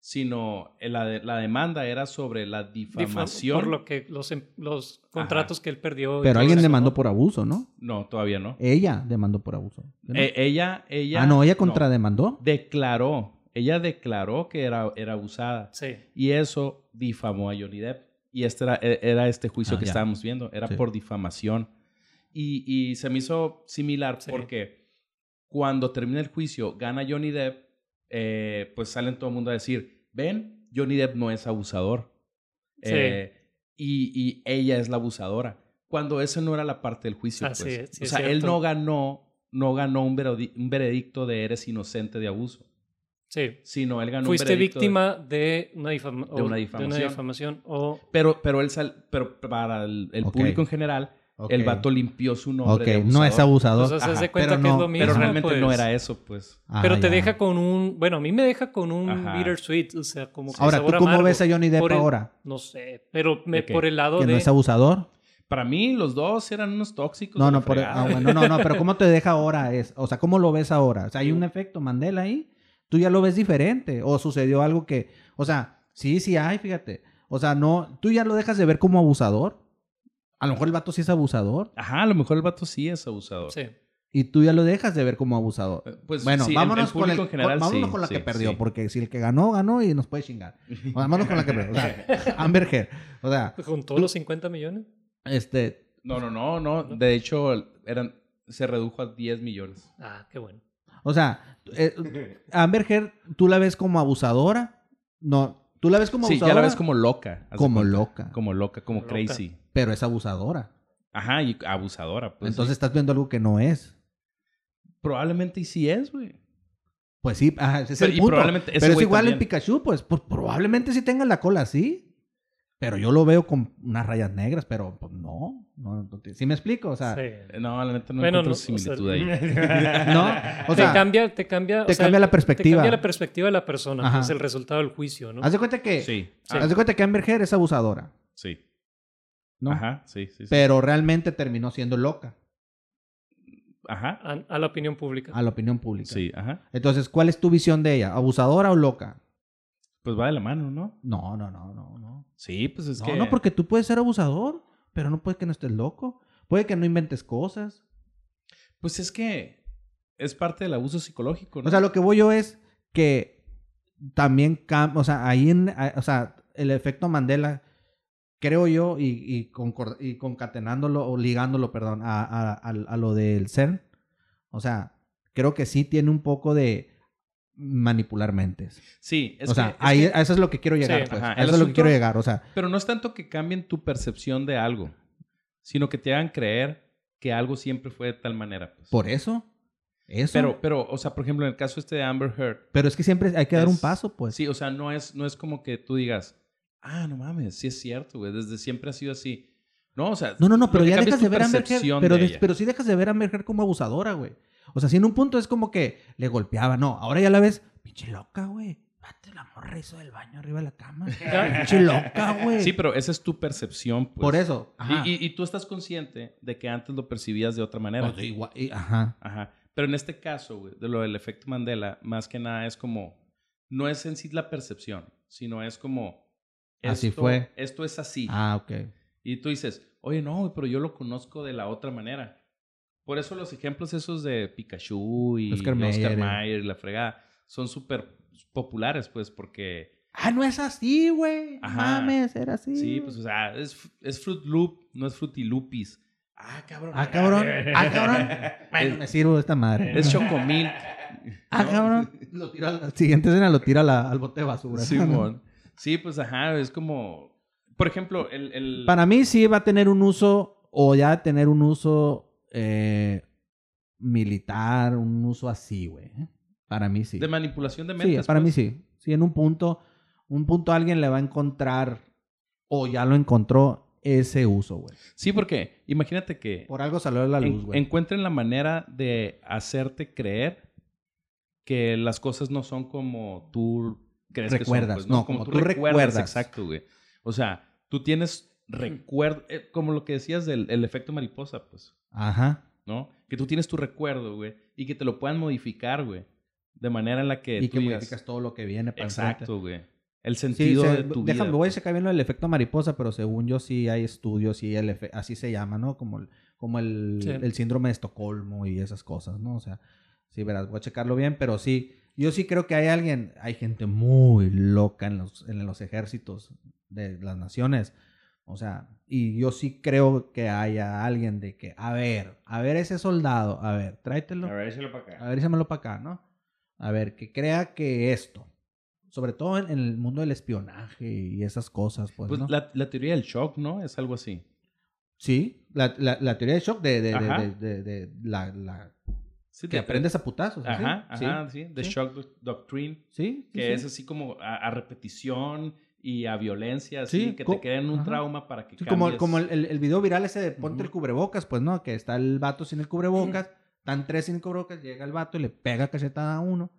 sino la, de- la demanda era sobre la Difa- difamación. Por lo que los, em- los contratos que él perdió. Pero alguien eso, demandó ¿no? por abuso, ¿no? No, todavía no. Ella demandó por abuso. ¿no? Eh, ella, ella. ah, no, ella contrademandó. declaró, ella declaró que era, era abusada. Sí. Y eso difamó a Johnny Depp. Y este era, e- era este juicio Ah, que ya. estábamos viendo. Era Sí. por difamación. Y, y se me hizo similar Sí. porque cuando termina el juicio, gana Johnny Depp, eh, pues salen todo el mundo a decir, ven, Johnny Depp no es abusador. Sí. Eh, y, y ella es la abusadora. Cuando esa no era la parte del juicio. Así pues. es, sí o es sea, él no ganó, no ganó un veredicto de eres inocente de abuso. Sí. Sino él ganó Fuiste un veredicto de- víctima de, una difama- de una difamación. difamación o Pero, pero él sal, pero para el, público en general, el vato limpió su nombre. Ok, de no es abusador. Pues, o sea, Ajá, se cuenta pero que no- es lo mismo. Pero realmente no pues. era eso, pues. Ah, pero te ya. deja con un, bueno, a mí me deja con un Ajá. bittersweet, o sea, como que Ahora, ¿tú cómo amargo. ves a Johnny Depp Por el- ahora? No sé, pero me, por el lado ¿Que de no es abusador? Para mí, los dos eran unos tóxicos. No, no, por, ah, bueno, no, no, pero ¿cómo te deja ahora? Es, o sea, ¿cómo lo ves ahora? O sea, ¿hay un efecto Mandela ahí? ¿Tú ya lo ves diferente? ¿O sucedió algo que, o sea, sí, sí hay, fíjate. O sea, no, ¿tú ya lo dejas de ver como abusador? A lo mejor el vato sí es abusador Ajá, a lo mejor el vato sí es abusador. Sí. y tú ya lo dejas de ver como abusador. Eh, Pues, bueno, sí, el- vámonos, el con, el, público en general, con- vámonos sí, con la sí, que perdió, sí. porque si el que ganó, ganó y nos puede chingar. Vámonos con la que perdió. O sea, Amber Heard. O sea, Con todos los 50 millones. este, No, no, no, no. De hecho, eran, se redujo a 10 millones. Ah, qué bueno. O sea, eh, Amber Heard, ¿tú la ves como abusadora? No, tú la ves como Sí, abusadora. ya la ves como loca. Como cuenta. loca. Como loca, como Loca. crazy. Pero es abusadora. Ajá, y abusadora. Pues, Entonces sí. estás viendo algo que no es. probablemente y sí es, güey. Pues sí, ajá, ese es Pero- el punto. Pero es igual en. Pikachu, pues, pues, probablemente sí tenga la cola así. Pero yo lo veo con unas rayas negras, pero pues no. no, no te- ¿Sí me explico? O sea, Sí. No, la neta no Bueno, encuentro no, o sea, similitud ahí. no. O te sea, cambia, te cambia, te o sea, cambia la Te perspectiva. cambia la perspectiva de la persona, Ajá. que es el resultado del juicio, ¿no? haz de cuenta que, Sí. Sí. haz de cuenta que Amber Heard es abusadora, Sí. ¿no? Ajá, sí, sí. sí. Pero realmente terminó siendo loca Ajá. A, a la opinión pública. a la opinión pública. Sí, ajá. Entonces, ¿cuál es tu visión de ella? ¿Abusadora o loca? Pues va de la mano, ¿no? No, no, no, no, no. Sí, pues es no, que. no, porque tú puedes ser abusador, pero no puede que no estés loco. Puede que no inventes cosas. Pues es que es parte del abuso psicológico, ¿no? O sea, lo que voy yo es que también, cam- o sea, ahí en, o sea, el efecto Mandela, creo yo, y, y, y concatenándolo, o ligándolo, perdón, a, a- a- a lo del CERN, o sea, creo que sí tiene un poco de manipular mentes. Sí, es o que- sea, es ahí, que- a eso es lo que quiero llegar, Sí. pues. Ajá, A eso es lo que asunto- quiero llegar, o sea, Pero no es tanto que cambien tu percepción de algo, sino que te hagan creer que algo siempre fue de tal manera. pues. por eso, eso. Pero, pero, o sea, por ejemplo, en el caso este de Amber Heard, pero es que siempre hay que dar un es- paso, pues. sí, o sea, no es, no es como que tú digas, ah, no mames, sí es cierto, güey, desde siempre ha sido así. No, o sea, No, no, no, pero ya es dejas de ver a Amber Heard. Pero, de pero sí dejas de ver a Amber Heard como abusadora, güey. O sea, si en un punto es como que le golpeaba. No, ahora ya la ves, pinche loca, güey. Date la morra hizo del baño arriba de la cama. pinche loca, güey. Sí, pero esa es tu percepción, pues. Por eso. Ajá. Y, y tú estás consciente de que antes lo percibías de otra manera. Sea, igual- y- ajá. Ajá. Pero en este caso, güey, de lo del efecto Mandela, más que nada es como, no es en sí la percepción, sino es como, Así esto- fue. Esto es así. Ah, ok. Y tú dices, oye, no, güey, pero yo lo conozco de la otra manera. Por eso los ejemplos esos de Pikachu y Oscar Oscar, Mayer, eh. Mayer y la fregada son súper populares, pues, porque, Ah, no es así, güey. Mames, era así. sí, pues, o sea, es, es Fruit Loop, no es Fruity Loopis. Ah, cabrón. Ah, cabrón. Ah, cabrón. Bueno, me sirvo de esta madre. Es Chocomilk. Ah, cabrón. Lo tira al- siguiente escena lo tira la- al bote de basura. Simón. Sí, pues ajá, es como. Por ejemplo, el. el- Para mí sí va a tener un uso, o ya tener un uso eh, militar, un uso así, güey. Para mí sí. De manipulación de Sí, mentes. para mí pues. sí. Sí, en un punto, un punto alguien le va a encontrar, o ya lo encontró, ese uso, güey. Sí, porque imagínate que Por algo salió a la luz, güey. encuentren la manera de hacerte creer que las cosas no son como tú crees Recuerdas, que son. pues, no, como tú recuerdas. Exacto, güey. O sea, tú tienes recuerdo, eh, como lo que decías del el efecto mariposa, pues. Ajá. ¿no? Que tú tienes tu recuerdo, güey, y que te lo puedan modificar, güey, de manera en la que Y tú que digas, modificas todo lo que viene para exacto, güey, el Sí, sentido se- de tu déjame, vida. voy a pues. checar bien lo del efecto mariposa, pero según yo sí hay estudios y el efe- así se llama, ¿no? Como el, como el, Sí. el síndrome de Estocolmo y esas cosas, ¿no? O sea, sí, verás, voy a checarlo bien, pero sí, yo sí creo que hay alguien, hay gente muy loca en los, en los ejércitos de las naciones. O sea, y yo sí creo que haya alguien de que, a ver, a ver ese soldado, a ver, tráetelo. A ver, para acá. A ver, para acá, ¿no? A ver, que crea que esto, sobre todo en, en el mundo del espionaje y esas cosas, pues, Pues ¿no? la, la teoría del shock, ¿no? Es algo así. Sí, la, la, la teoría de shock de, de, de, de, la, Sí, que aprendes a putazos. Ajá, sí, ajá, sí. The sí. Shock Doc- Doctrine, Sí, que es así como a, a repetición y a violencia, así, Sí, que te creen un ajá. trauma para que Sí, como, como el, el- el video viral ese de ponte el Ujú. cubrebocas, pues, ¿no? Que está el vato sin el cubrebocas, están tres sin el cubrebocas, llega el vato y le pega cachetada a uno,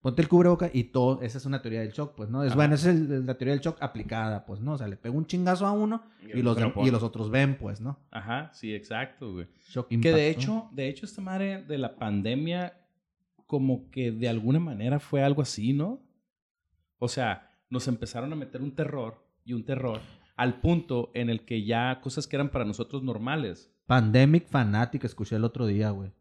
ponte el cubrebocas y todo, esa es una teoría del shock, pues, ¿no? Es, Ajá. bueno, esa es el- la teoría del shock aplicada, pues, ¿no? O sea, le pega un chingazo a uno y los, dem- pone. y los otros ven, pues, ¿no? Ajá, sí, exacto, güey. Shock Que impact, de ¿no? hecho, de hecho, esta madre de la pandemia, como que de alguna manera fue algo así, ¿no? O sea, nos empezaron a meter un terror y un terror al punto en el que ya cosas que eran para nosotros normales. Pandemic Fanatic, escuché el otro día, güey.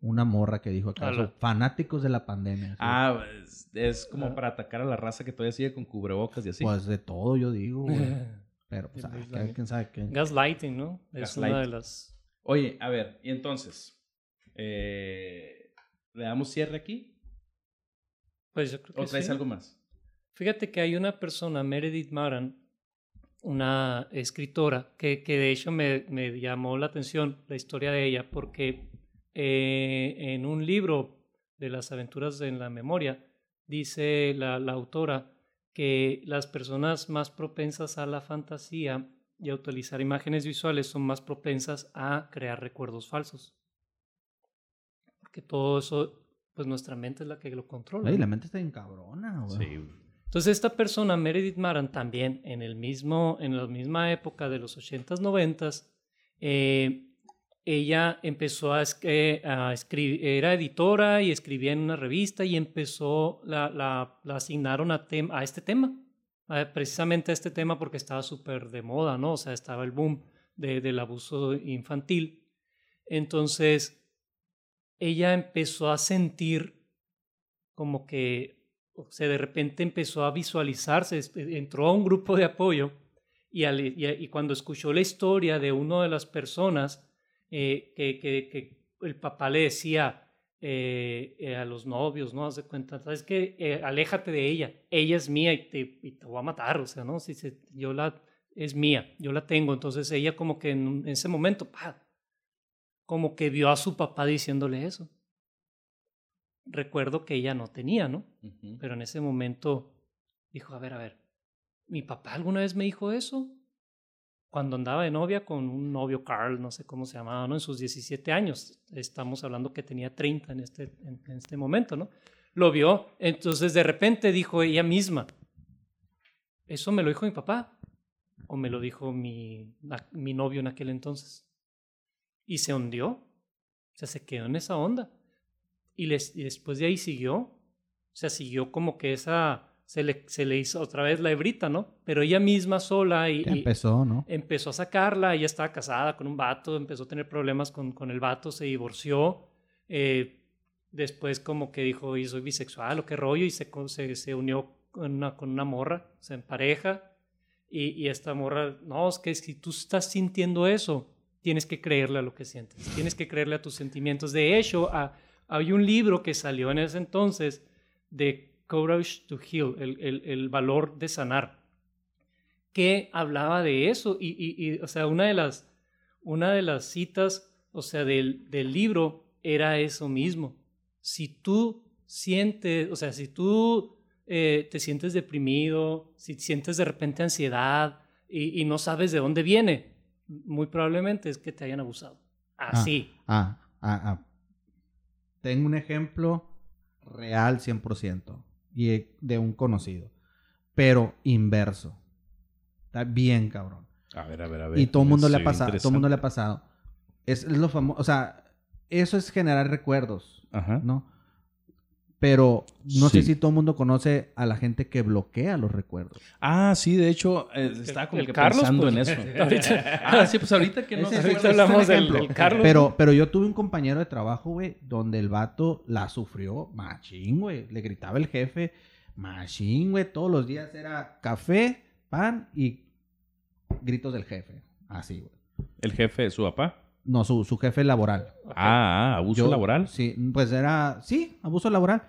Una morra que dijo acá, fanáticos de la pandemia. sí. Ah, es, es como Ah. para atacar a la raza que todavía sigue con cubrebocas y así. Pues de todo yo digo, güey. Pero, pues, pues, la- quién sabe qué. Gaslighting, ¿no? Es una de las... Oye, a ver, y entonces, eh, ¿Le damos cierre aquí? Pues yo creo que ¿O traes sí. algo más? Fíjate que hay una persona, Meredith Maran, una escritora, que, que de hecho me, me llamó la atención la historia de ella, porque eh, en un libro de las aventuras en la memoria, dice la, la autora que las personas más propensas a la fantasía y a utilizar imágenes visuales son más propensas a crear recuerdos falsos. Porque todo eso, pues nuestra mente es la que lo controla. ¿no? la mente está bien cabrona, güey. Sí. Entonces esta persona, Meredith Maran, también en, el mismo, en la misma época de los 80s, 90s, eh, ella empezó a, eh, escribir, era editora y escribía en una revista y empezó, la, asignaron a, este tema, precisamente a este tema porque estaba súper de moda, ¿no? O sea, estaba el boom de- del abuso infantil. Entonces, ella empezó a sentir como que o sea, de repente empezó a visualizarse, es- entró a un grupo de apoyo y, y- cuando escuchó la historia de una de las personas eh, que, que- que el papá le decía eh, eh, a los novios, ¿no? Haz de cuenta, ¿sabes qué? Eh, aléjate de ella, ella es mía y te, y te voy a matar, o sea, ¿no? Si se- yo la, es mía, yo la tengo, entonces ella como que en, ese momento, como que vio a su papá diciéndole eso. Recuerdo que ella no tenía, ¿no? Pero en ese momento dijo, a ver, a ver, ¿mi papá alguna vez me dijo eso? Cuando andaba de novia con un novio Carl, no sé cómo se llamaba, ¿no? En sus 17 años. Estamos hablando que tenía 30 en este, en, en este momento, ¿no? Lo vio, entonces de repente dijo ella misma, ¿eso me lo dijo mi papá? ¿O me lo dijo mi, mi novio en aquel entonces? Y se hundió, o sea, se quedó en esa onda. Y, les, y después de ahí siguió, o sea, siguió como que esa, se le, se le hizo otra vez la hebrita, ¿no? Pero ella misma sola y, y empezó, ¿no? empezó a sacarla, ella estaba casada con un vato, empezó a tener problemas con, con el vato, se divorció, eh, después como que dijo, y soy bisexual o qué rollo, y se, se, se unió con una, con una morra, o sea, en pareja, y, y esta morra, no, es que si tú estás sintiendo eso, tienes que creerle a lo que sientes, tienes que creerle a tus sentimientos. De hecho, a- hay un libro que salió en ese entonces de Courage to Heal, el, el, el valor de sanar, que hablaba de eso. Y, y- y, o sea, una de las, una de las citas, o sea, del, del libro era eso mismo. Si tú sientes, o sea, si tú eh, te sientes deprimido, si sientes de repente ansiedad y, y no sabes de dónde viene, muy probablemente es que te hayan abusado. Así. Ah, ah, ah. Tengo un ejemplo real 100% y eh, de un conocido, pero inverso. Está bien, cabrón. A ver, a ver, a ver. Y todo el mundo le ha pasado, todo mundo le ha pasado. Es, es lo famoso, o sea, eso es generar recuerdos, Ajá. ¿no? Pero no Sí. sé si todo el mundo conoce a la gente que bloquea los recuerdos. Ah, sí, de hecho, eh, estaba como el que Carlos, pensando pues. en eso. Ahorita- ah, sí, pues ahorita que no Ese- se ese- Ahorita hablamos del, del Carlos. Pero, pero yo tuve un compañero de trabajo, güey, donde el vato la sufrió machín, güey. Le gritaba el jefe, machín, güey. Todos los días era café, pan y gritos del jefe. Así, güey. El jefe de su papá. No, su, su jefe laboral. Ah, ah, abuso Yo- laboral. Sí, pues era, sí, abuso laboral.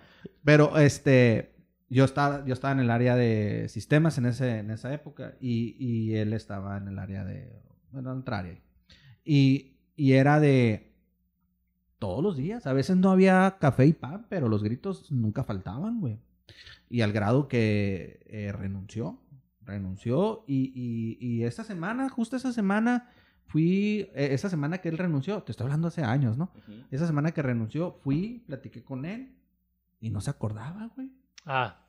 Pero este, yo estaba, yo estaba en el área de sistemas en, ese, en esa época y, y él estaba en el área de, bueno, en otra área. Y, y era de todos los días. A veces no había café y pan, pero los gritos nunca faltaban, güey. Y al grado que eh, renunció, renunció y, y, y esta semana, justo esa semana, fui, eh, esa semana que él renunció, te estoy hablando hace años, ¿no? Esa semana que renunció, fui, platiqué con él y no se acordaba, güey. Ah,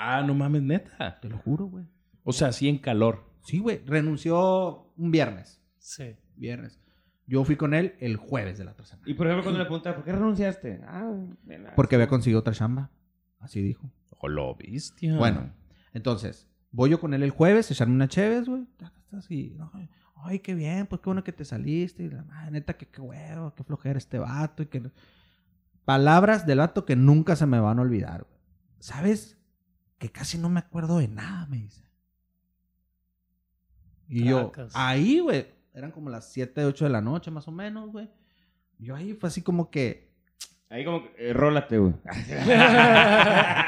Ah, no mames, neta. Te lo juro, güey. O sea, sí en calor. Sí, güey. Renunció un viernes. sí. Viernes. Yo fui con él el jueves de la otra semana. Y por ejemplo, cuando le preguntaba, ¿por qué renunciaste? Ah, de nada. Porque había conseguido otra chamba. Así dijo. O lo bestia. Bueno, entonces, voy yo con él el jueves, echarme una chévez, güey. Así, no, ay, qué bien, pues qué bueno que te saliste. Y la madre, neta, que qué huevo, qué flojera este vato. Y que... Palabras del vato que nunca se me van a olvidar, güey. ¿Sabes? Que casi no me acuerdo de nada, me dice. Y yo, ahí, güey, eran como las 7, 8 de la noche, más o menos, güey. Yo ahí fue así como que, Ahí como que, eh, rólate, güey.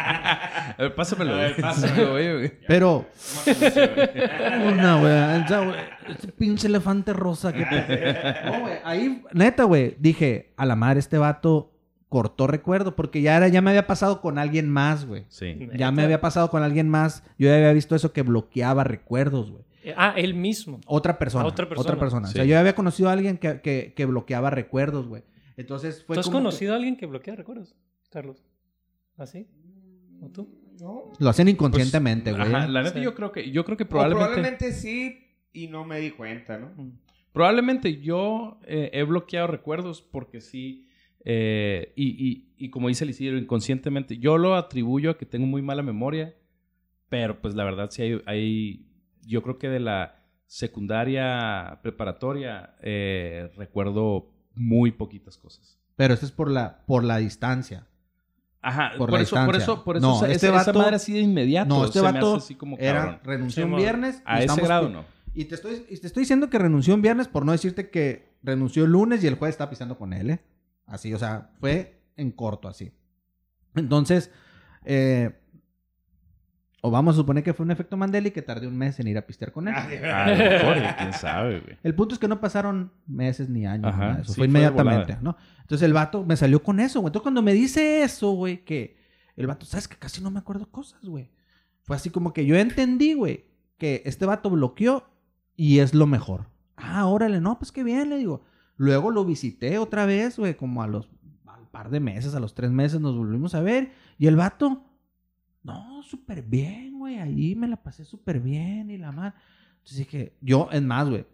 A ver, pásamelo, A ver, güey. pásamelo. güey. Pero, una, güey. o sea, güey, Ese pinche elefante rosa que... No, güey. Ahí, neta, güey. Dije, a la madre, este vato cortó recuerdo. Porque ya, era, ya me había pasado con alguien más, güey. Sí. Ya me había pasado con alguien más. Yo ya había visto eso que bloqueaba recuerdos, güey. Eh, Ah, él mismo. Otra persona. A otra persona. O sea, yo ya había conocido a alguien que, que, que bloqueaba recuerdos, güey. Entonces fue ¿Tú has como que- conocido a alguien que bloquea recuerdos, Carlos? ¿Así? ¿O tú? No. Lo hacen inconscientemente, güey. Ajá, la neta Sí. yo creo que yo creo que O probablemente probablemente sí y no me di cuenta, ¿no? Mm. probablemente yo eh, he bloqueado recuerdos porque sí eh, y, y, y como dice el Isidro inconscientemente yo lo atribuyo a que tengo muy mala memoria pero pues la verdad sí hay, hay yo creo que de la secundaria preparatoria eh, recuerdo muy poquitas cosas Pero eso es por la, por la distancia. Ajá, Por por, eso, por eso, por eso, No, este esa- esa vato- madre así de inmediato. No, este se me hace vato así como Era, renunció un viernes. y A ese estamos grado no. Y te estoy, y te estoy diciendo que renunció un viernes por no decirte que renunció el lunes y el jueves estaba pisando con él, ¿eh? Así, o sea, fue en corto, así. Entonces, eh, o vamos a suponer que fue un efecto Mandela y que tardé un mes en ir a pistear con él. A lo mejor, quién sabe, güey. El punto es que no pasaron meses ni años. Ajá, nada de eso. sí, fue inmediatamente. ¿no? Entonces el vato me salió con eso, güey. Entonces cuando me dice eso, güey, que el vato, ¿sabes que Casi no me acuerdo cosas, güey. Fue así como que yo entendí, güey, que este vato bloqueó y es lo mejor. Ah, órale, no, pues qué bien, le digo. Luego lo visité otra vez, güey, como a los al par de meses, a los tres meses nos volvimos a ver. Y el vato, no, súper bien, güey. Ahí me la pasé súper bien y la madre. Entonces dije, yo, es más, güey.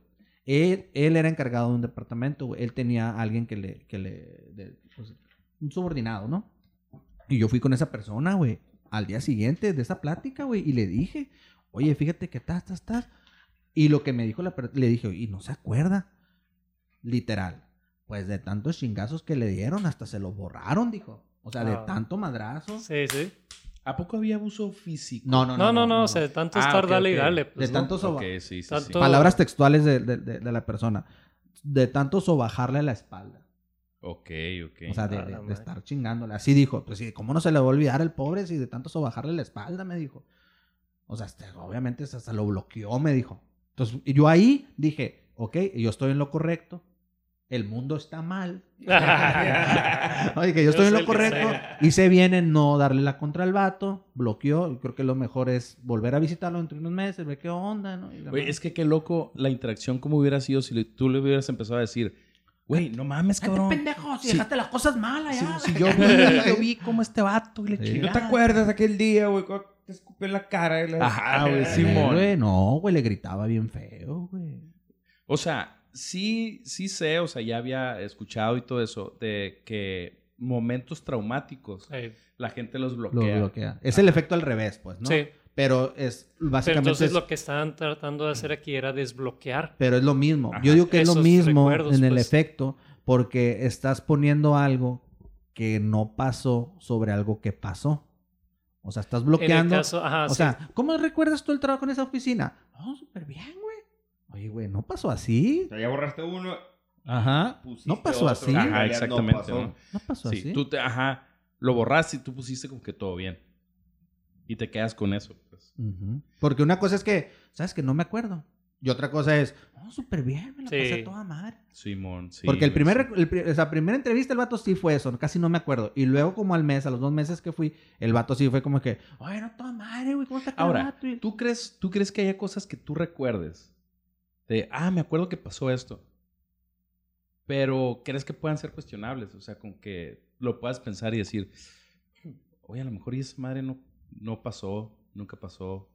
Él, él era encargado de un departamento, güey. Él tenía a alguien que le, que le, de- pues, un subordinado, ¿no? Y yo fui con esa persona, güey, al día siguiente de esa plática, güey, y le dije, oye, fíjate que estás, estás, estás. Y lo que me dijo la persona, le dije, y no se acuerda. Literal. Pues de tantos chingazos que le dieron, hasta se lo borraron, dijo. O sea, de Ah. tanto madrazo. Sí, sí. ¿A poco había abuso físico? No, no, No, no, no, o sea, de tanto Ah, estar ok, dale y dale. De Pues, ¿no? tanto soba- Ok, sí, sí, sí. Tanto- Palabras textuales de, de- de- de la persona. De tanto sobajarle la espalda. Ok, ok. O sea, de, A de- de estar chingándole. Así dijo. Pues sí, ¿cómo no se le va a olvidar el pobre si de tanto sobajarle la espalda? Me dijo. O sea, este, obviamente hasta lo bloqueó, me dijo. Entonces, yo ahí dije, ok, yo estoy en lo correcto. El mundo está mal. Oye, que yo estoy Yo en lo correcto. Hice bien en no darle la contra al vato. Bloqueó. Y creo que lo mejor es volver a visitarlo entre unos meses, ver qué onda, ¿no? Y Güey, es que qué loco la interacción como hubiera sido si le- tú le hubieras empezado a decir, güey, no mames, cabrón. pendejo, si Sí. dejaste las cosas mal Si, allá. si yo, vi, yo vi cómo este vato y le Sí. ¿Y no te acuerdas aquel día, güey, cuando te escupí en la cara? y la- Ajá, güey, Sí, Simón. güey, no, güey, le gritaba bien feo, güey. O sea, sí, sí sé, o sea, ya había escuchado y todo eso, de que momentos traumáticos Sí. la gente los Lo bloquea. Es el efecto al revés, pues, ¿no? Sí. Pero es Pero básicamente. entonces es- lo que estaban tratando de hacer aquí era desbloquear. Pero es lo mismo. Ajá. Yo digo que es lo mismo en el pues. efecto porque estás poniendo algo que no pasó sobre algo que pasó. O sea, estás En el bloqueando. caso, ajá, o sí. sea, ¿cómo recuerdas tú el trabajo en esa oficina? No, súper bien, güey. Oye, güey, no pasó así. O sea, ya borraste uno. Ajá. No pasó otro, así. Ajá, exactamente, No pasó. ¿no? No pasó Sí, así. tú te, ajá, lo borraste y tú pusiste como que todo bien. Y te quedas con eso, pues. Porque una cosa es que, ¿sabes? Que no me acuerdo. Y otra cosa es, no, súper bien, me la Sí. pasé toda madre. Simón, sí. Porque el primer, el esa primera entrevista el vato sí fue eso, casi no me acuerdo. Y luego como al mes, a los dos meses que fui, el vato sí fue como que, ay, no, toda madre, güey, ¿cómo el Ahora, vato?" Y- ¿tú crees, ¿tú crees que haya cosas que tú recuerdes? De, ah, me acuerdo que pasó esto. Pero ¿crees que puedan ser cuestionables? O sea, con que lo puedas pensar y decir, oye, a lo mejor esa madre no, no pasó, nunca pasó.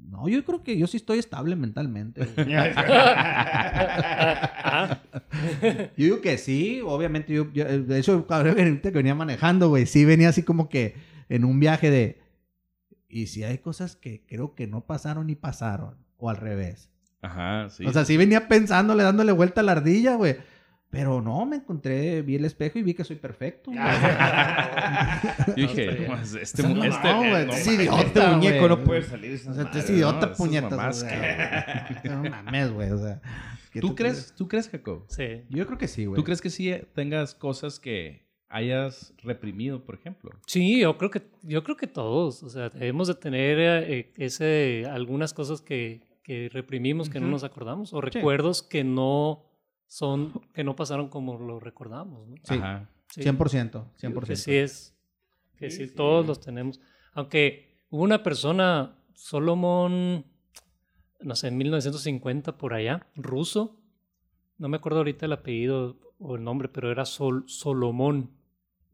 No, yo creo que yo sí estoy estable mentalmente. Ah, yo digo que sí, obviamente yo, yo- de hecho, cabrón, que venía manejando, güey, sí venía así como que en un viaje de, y si hay cosas que creo que no pasaron y pasaron, o al revés. Ajá, sí. O sea, sí venía pensándole, dándole vuelta a la ardilla, güey. Pero no, me encontré, vi el espejo y vi que soy perfecto. güey. Yo No, dije, no, este, No, este, no, eh, güey, es idiota, Este muñeco güey. no puede salir de esas O sea, tú madres, es idiota, no, puñetas. mamás, o sea, no mames, güey, o sea. ¿qué ¿Tú crees, tú crees, Jacob? sí. Yo creo que sí, güey. ¿Tú crees que sí tengas cosas que hayas reprimido, por ejemplo. Sí, yo creo que, yo creo que todos. O sea, debemos de tener eh, ese, algunas cosas que, que reprimimos, que no nos acordamos, o Sí. recuerdos que no son, que no pasaron como lo recordamos. ¿no? Sí. Ajá. Sí. 100%, Yo creo 100%. Que sí es, que Sí, sí, sí. todos los tenemos. Aunque hubo una persona, Solomon, no sé, en 1950 por allá, ruso, no me acuerdo ahorita el apellido o el nombre, pero era Sol, Solomón.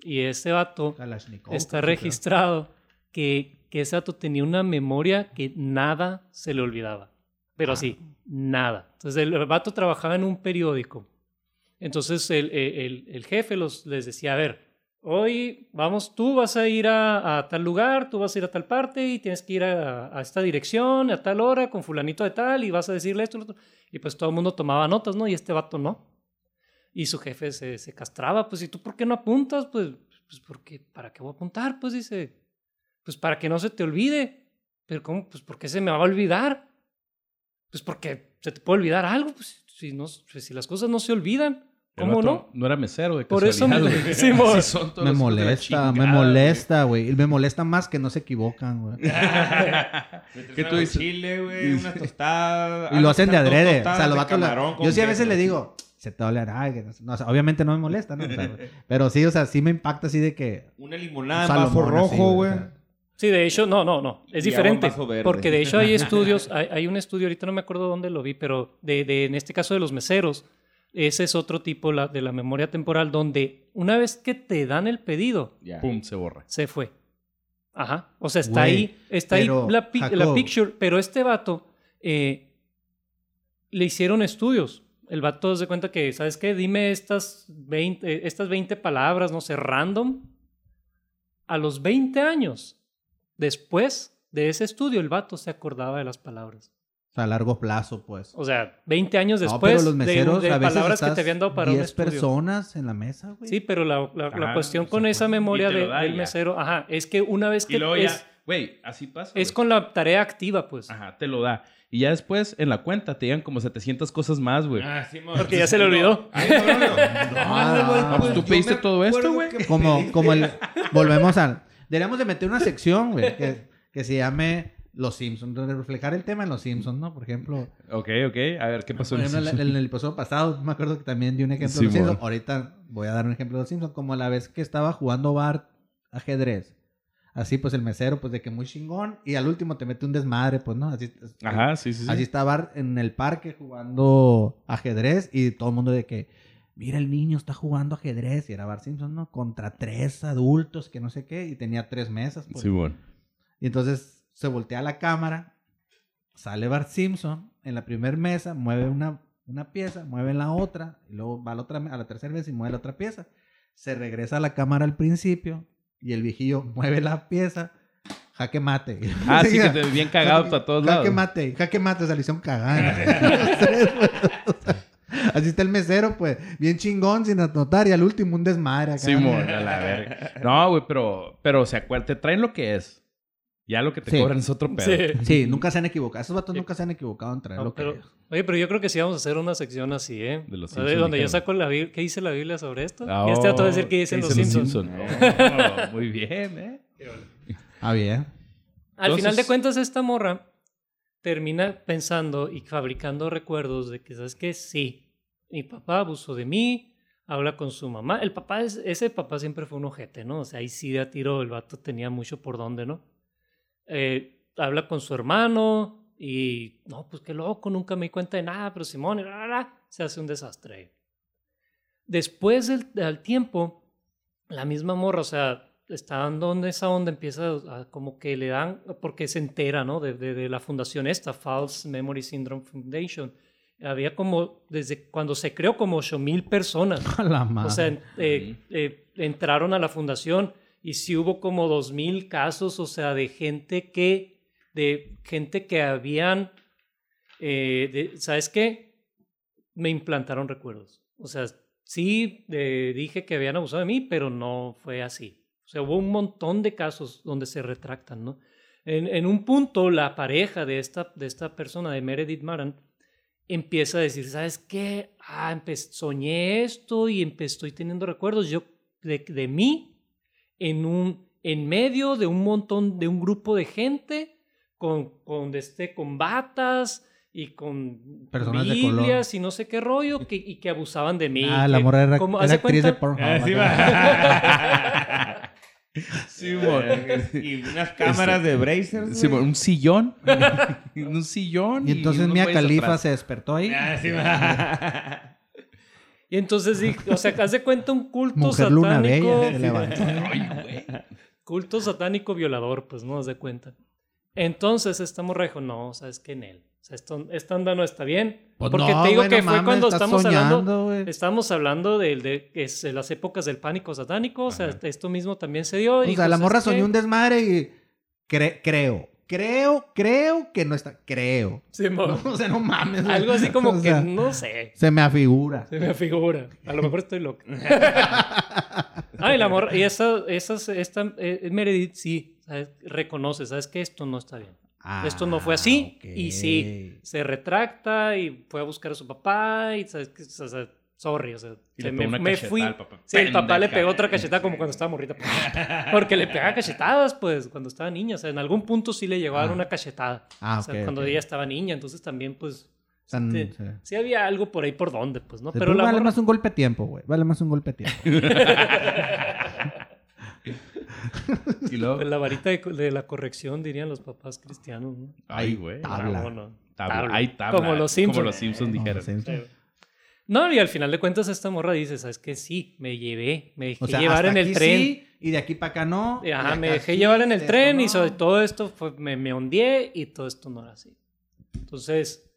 Y ese vato Kalashnikov, está registrado que, que ese vato tenía una memoria que nada se le olvidaba. Pero así, nada. Entonces el vato trabajaba en un periódico. Entonces el, el- el jefe los, les decía, a ver, hoy vamos, tú vas a ir a, a tal lugar, tú vas a ir a tal parte y tienes que ir a, a esta dirección a tal hora con fulanito de tal y vas a decirle esto, lo otro. Y pues todo el mundo tomaba notas, ¿no? Y este vato no. Y su jefe se, se castraba, pues, ¿y tú por qué no apuntas? Pues, pues, porque, ¿para qué voy a apuntar? Pues dice, pues para que no se te olvide. Pero ¿cómo? Pues, ¿por qué se me va a olvidar? Pues porque se te puede olvidar algo, pues, si, no, pues, si las cosas no se olvidan, ¿cómo no? No era mesero de Por eso me- güey. Sí, mo- Sí, son todos Me molesta, me molesta, güey. Y me molesta más que no se equivocan, güey. ¿Qué tú dices? Chile, güey, una tostada. Y lo hacen de adrede. O sea, la- camarón con Yo sí a veces le digo, se te va a que no o sea, obviamente no me molesta, ¿no? O sea, pero sí, o sea, sí me impacta así de que... Una limonada así, rojo, o güey. Sí, de hecho, no, no, no, es diferente. Porque de hecho hay estudios, hay, hay un estudio, ahorita no me acuerdo dónde lo vi, pero de, de- en este caso de los meseros, ese es otro tipo la, de la memoria temporal donde una vez que te dan el pedido, Ya. Pum, se borra. se fue. Ajá. O sea, está ahí, está ahí la, pi- la Jacob. picture, pero este vato eh, le hicieron estudios. El vato se cuenta que, ¿sabes qué? Dime estas 20, eh, estas 20 palabras, no sé, random. A los 20 años, después de ese estudio, el vato se acordaba de las palabras. O sea, a largo plazo, pues. O sea, 20 años no, después pero los meseros, de, de a veces palabras que te habían dado para un 10 estudio. personas en la mesa, güey. Sí, pero la, la- cuestión con esa pues, memoria de- del ya. mesero, ajá, es que una vez que Y luego es, ya, güey, así pasa. es güey. con la tarea activa, pues. Ajá, te lo da. Y ya después, en la cuenta, te llegan como 700 cosas más, güey. Ah, sí, mo- Porque ya se le olvidó. Ay, no, no, no. Ah, güey, no, pues tú pediste todo esto, güey. Como, como el... Volvemos al... Deberíamos de meter una sección, güey, que, que se llame Los Simpsons. Donde reflejar el tema en Los Simpsons, ¿no? Por ejemplo... Ok, ok. A ver, ¿qué pasó? Por en ejemplo, en el, episodio pasado, me acuerdo que también di un ejemplo de los. Simpsons. Ahorita voy a dar un ejemplo de los Simpsons. Como la vez que estaba jugando Bart ajedrez. Así, pues, el mesero, pues, de que muy chingón. Y al último te mete un desmadre, pues, ¿no? Así, Ajá, sí, sí, sí. así está Bart en el parque jugando ajedrez. Y todo el mundo de que... Mira, el niño está jugando ajedrez. Y era Bart Simpson, ¿no? Contra tres adultos que no sé qué. Y tenía tres mesas. pues. Sí, bueno. Y entonces se voltea la cámara, sale Bart Simpson en la primera mesa, mueve una, una pieza, mueve la otra, y luego va a la, otra, a la tercera vez y mueve la otra pieza. Se regresa a la cámara al principio y el viejillo mueve la pieza, jaque mate. Ah, sí, que te bien cagado para todos lados. Jaque mate, jaque mate, se le hicieron cagada. Así está el mesero, pues, bien chingón, sin anotar, y al último un desmadre acá. Simón, a la verga. No, güey, pero, pero, o sea, cuál- te traen lo que es. Ya lo que te Sí. cobran es otro pedo. Sí. Sí, nunca se han equivocado. Esos vatos nunca se han equivocado en traer No, lo que es. Oye, pero yo creo que sí vamos a hacer una sección así, ¿eh? De los A ver, Simpson donde yo saco la Biblia. ¿Qué dice la Biblia sobre esto? Ah, y este va a oh, decir qué dicen ¿qué los dicen Simpsons. Oh, muy bien, ¿eh? Ah, bien. Al final de cuentas, esta morra termina pensando y fabricando recuerdos de que, ¿sabes qué? Sí, mi papá abusó de mí, habla con su mamá. El papá, es, ese papá siempre fue un ojete, ¿no? O sea, ahí sí de a tiro el vato tenía mucho por dónde, ¿no? Eh, habla con su hermano y, no, pues qué loco, nunca me di cuenta de nada, pero Simón, y la, la, se hace un desastre. Después del, tiempo, la misma morra, o sea, está dando esa onda, empieza como que le dan, porque se entera, ¿no? De la fundación esta, False Memory Syndrome Foundation. Había como, desde cuando se creó, como 8 mil personas. A la madre. O sea, eh, eh, entraron a la fundación y sí hubo como 2 mil casos, o sea, de gente que, de gente que habían, eh, de- ¿sabes qué? Me implantaron recuerdos. O sea, sí eh, dije que habían abusado de mí, pero no fue así. O sea, hubo un montón de casos donde se retractan, ¿no? En, en un punto, la pareja de esta, de esta persona, de Meredith Maran, empieza a decir, ¿sabes qué? Ah, soñé esto y estoy teniendo recuerdos. Yo de, de mí en, un, en medio de un montón, de un grupo de gente con, con, este, con batas y con Personas de color. Biblias y no sé qué rollo que, y que abusaban de mí. Ah, la que- morra era, como- era ¿haz de actriz de cuenta? Pornhub. Sí. Simón. y unas cámaras de Brazers. Simón, un sillón. un sillón. Y entonces Mia atrás. se despertó ahí. Ah, sí. Y entonces, o sea, haz de cuenta un culto Mujer luna satánico. Ay, culto satánico violador, pues no haz de cuenta. Entonces esta morra dijo, no, sabes que en él. O sea, esto, esta onda no está bien. Pues Porque no, te digo que no fue cuando estamos hablando. Estamos hablando de, las épocas del pánico satánico. O sea, esto mismo también se dio. O y sea, la morra que- soñó un desmadre y cre- creo, creo, creo que no está, creo. Simón. O sea, no mames. Algo así como O que no sé. Se me afigura. Se me figura. A lo mejor estoy loco. Ay, la morra. Y esa, esas, esta eh, Meredith sí ¿sabes? reconoce, ¿sabes que Esto no está bien. Esto no fue así. Ah, Y sí, se retracta y fue a buscar a su papá y. O sea, sorry, o sea, se le pegó una me cachetada fui. al papá. Sí, el papá le pegó otra cachetada como cuando estaba morrita. Porque le pegaba cachetadas, pues, cuando estaba niña. O sea, en algún punto sí le llegó a dar Ah. una cachetada. Ah, o sea, cuando ella estaba niña. Entonces también, pues, sea, sí, sí. sí había algo por ahí por donde, pues, ¿no? Sí, Pero pues la vale morra- más un golpe a tiempo, güey. Vale más un golpe a tiempo. Y luego. Pues la varita de, de la corrección, dirían los papás cristianos, ¿no? Ay, güey. Tabla. No, no. Tabla. Tabla. Hay tabla. Como los Simpsons. Como los Simpsons dijeron. No, y al final de cuentas esta morra dice, ¿sabes qué? Sí, me llevé, me dejé O sea, llevar hasta en el aquí tren. sí, y de aquí para acá no. y Ajá, de me dejé sí, llevar en el tren y sobre todo esto fue- me, me ondeé y todo esto no era así. Entonces,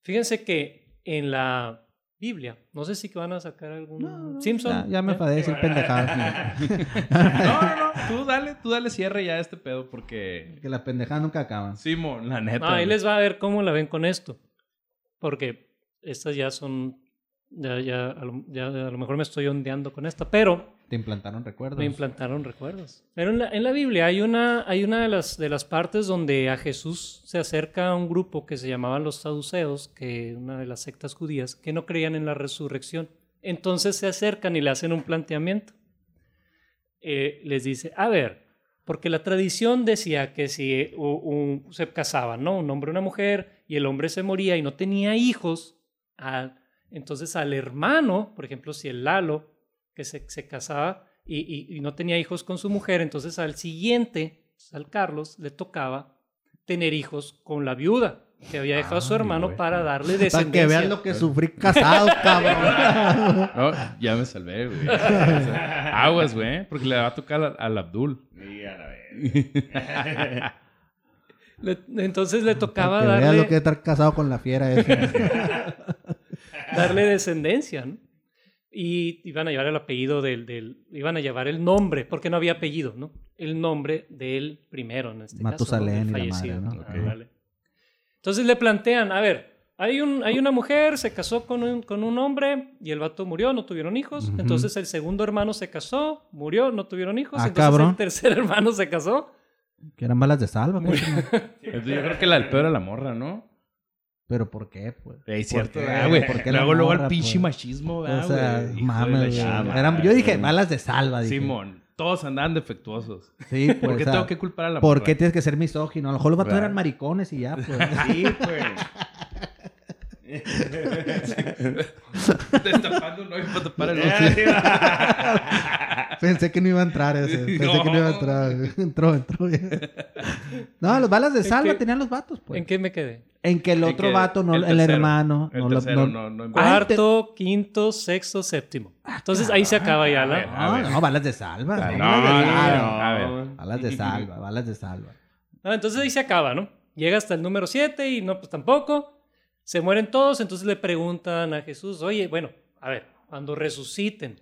fíjense que en la Biblia, no sé si que van a sacar algún No, no, Simpson. Ya, ya me ¿eh? enfadé de decir pendejadas. No, no, no. Tú dale, tú dale cierre ya a este pedo porque. que las pendejadas nunca acaban. Simón, la neta. Ah, ahí les va a ver cómo la ven con esto. Porque estas ya son. Ya, ya, a lo, ya a lo mejor me estoy ondeando con esta, pero Te implantaron recuerdos. me implantaron recuerdos. Pero en la, Biblia hay una, hay una de, las, de las partes donde a Jesús se acerca a un grupo que se llamaban los saduceos, que una de las sectas judías, que no creían en la resurrección. Entonces se acercan y le hacen un planteamiento. Eh, les dice, a ver, porque la tradición decía que si un- se casaban, ¿no? Un hombre y una mujer, y el hombre se moría y no tenía hijos, a- entonces al hermano, por ejemplo, si el Lalo, que se, se casaba y, y- y no tenía hijos con su mujer, entonces al siguiente, al Carlos, le tocaba tener hijos con la viuda que había dejado a su Ay, hermano güey. para darle Para descendencia. que vean lo que sufrí casado, cabrón. No, ya me salvé, güey. Aguas, güey. Porque le va a tocar al, al Abdul. Y a la vez. Le- entonces le tocaba Para que vean lo que es darle, estar casado con la fiera esa. darle descendencia, ¿no? Y iban a llevar el apellido del, del- Iban a llevar el nombre, porque no había apellido, ¿no? El nombre del primero, en este Matusalén caso. ¿no? y Del la madre, fallecido. ¿no? Vale. Entonces le plantean, a ver, hay, un, hay una mujer, se casó con un, con un hombre y el vato murió, no tuvieron hijos. Entonces el segundo hermano se casó, murió, no tuvieron hijos. Ah, entonces cabrón. el tercer hermano se casó. que eran balas de salva. pues. Yo creo que la del pedo era la morra, ¿no? Pero ¿por qué, pues? Es cierto, ah, güey. ¿Por qué la Luego, luego el pinche pues? machismo, ¿verdad, O sea, güey? Hijo de mames. Eran- yo dije balas de salva. Dije. Simón, todos andaban defectuosos. Sí, pues. ¿Por qué o sea, tengo que culpar a la ¿Por morra? qué tienes que ser misógino? A lo mejor los vatos eran maricones y ya, pues. Sí, pues. Destapando un hoyo para tapar el Ah, otro. Pensé que no iba a entrar ese. Pensé No. que no iba a entrar. Entró, entró bien. No, las balas de ¿En salva qué? tenían los vatos, pues. ¿En qué me quedé? En que el otro que vato, no, el el, tercero, hermano, El no, lo- tercero no- no, no, Ah, Cuarto, quinto, sexto, séptimo. Entonces ahí se acaba ya la... No, ver. no, balas de salva. Ah, balas no, de no, salva. no. Balas de salva, balas de salva. Ah, entonces ahí se acaba, ¿no? Llega hasta el número 7 y no, pues tampoco. Se mueren todos, entonces le preguntan a Jesús, oye, bueno, a ver, cuando resuciten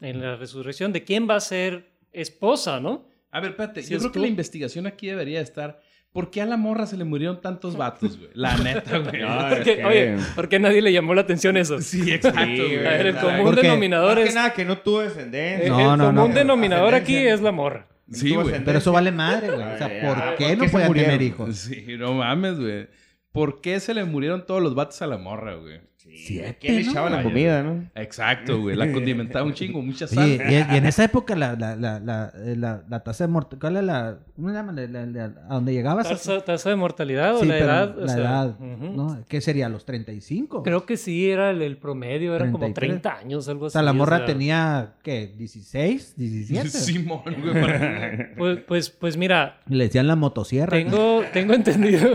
en la resurrección, ¿de quién va a ser esposa, no? A ver, espérate. Si yo es creo que la investigación aquí debería estar. ¿Por qué a la morra se le murieron tantos vatos, güey? La neta, güey. No, es Porque, que- Oye, ¿por qué nadie le llamó la atención eso? Sí, exacto, Sí, güey. A ver, el ¿Por común denominador Más que es... nada que no tuvo descendencia. No, el no, común no. denominador aquí es la morra. Sí, güey. Pero eso vale madre, güey. O sea, ¿por ah, qué ¿por no podían tener hijos? Sí, no mames, güey. ¿Por qué se le murieron todos los vatos a la morra, güey? Sí, Siete, ¿Quién le ¿no? echaba la comida, no? Exacto, güey. La condimentaba un chingo, mucha sal. Sí, y, y en esa época la, la, la, la, eh, la, la tasa de mortalidad, ¿cuál es la, ¿cómo se llama? La- la- la- a donde llegabas. a- ¿Tasa, tasa de mortalidad o Sí, la pero edad? O La sea, edad, ujú. ¿no? ¿Qué sería? ¿Los 35? Creo que sí, era el, el promedio, era como 33. 30 años, algo o así. sea, la morra sea, tenía, ¿qué? ¿16? ¿17? Simón, güey. para- Pues, pues, pues mira, Le decían la motosierra. tengo, tengo entendido.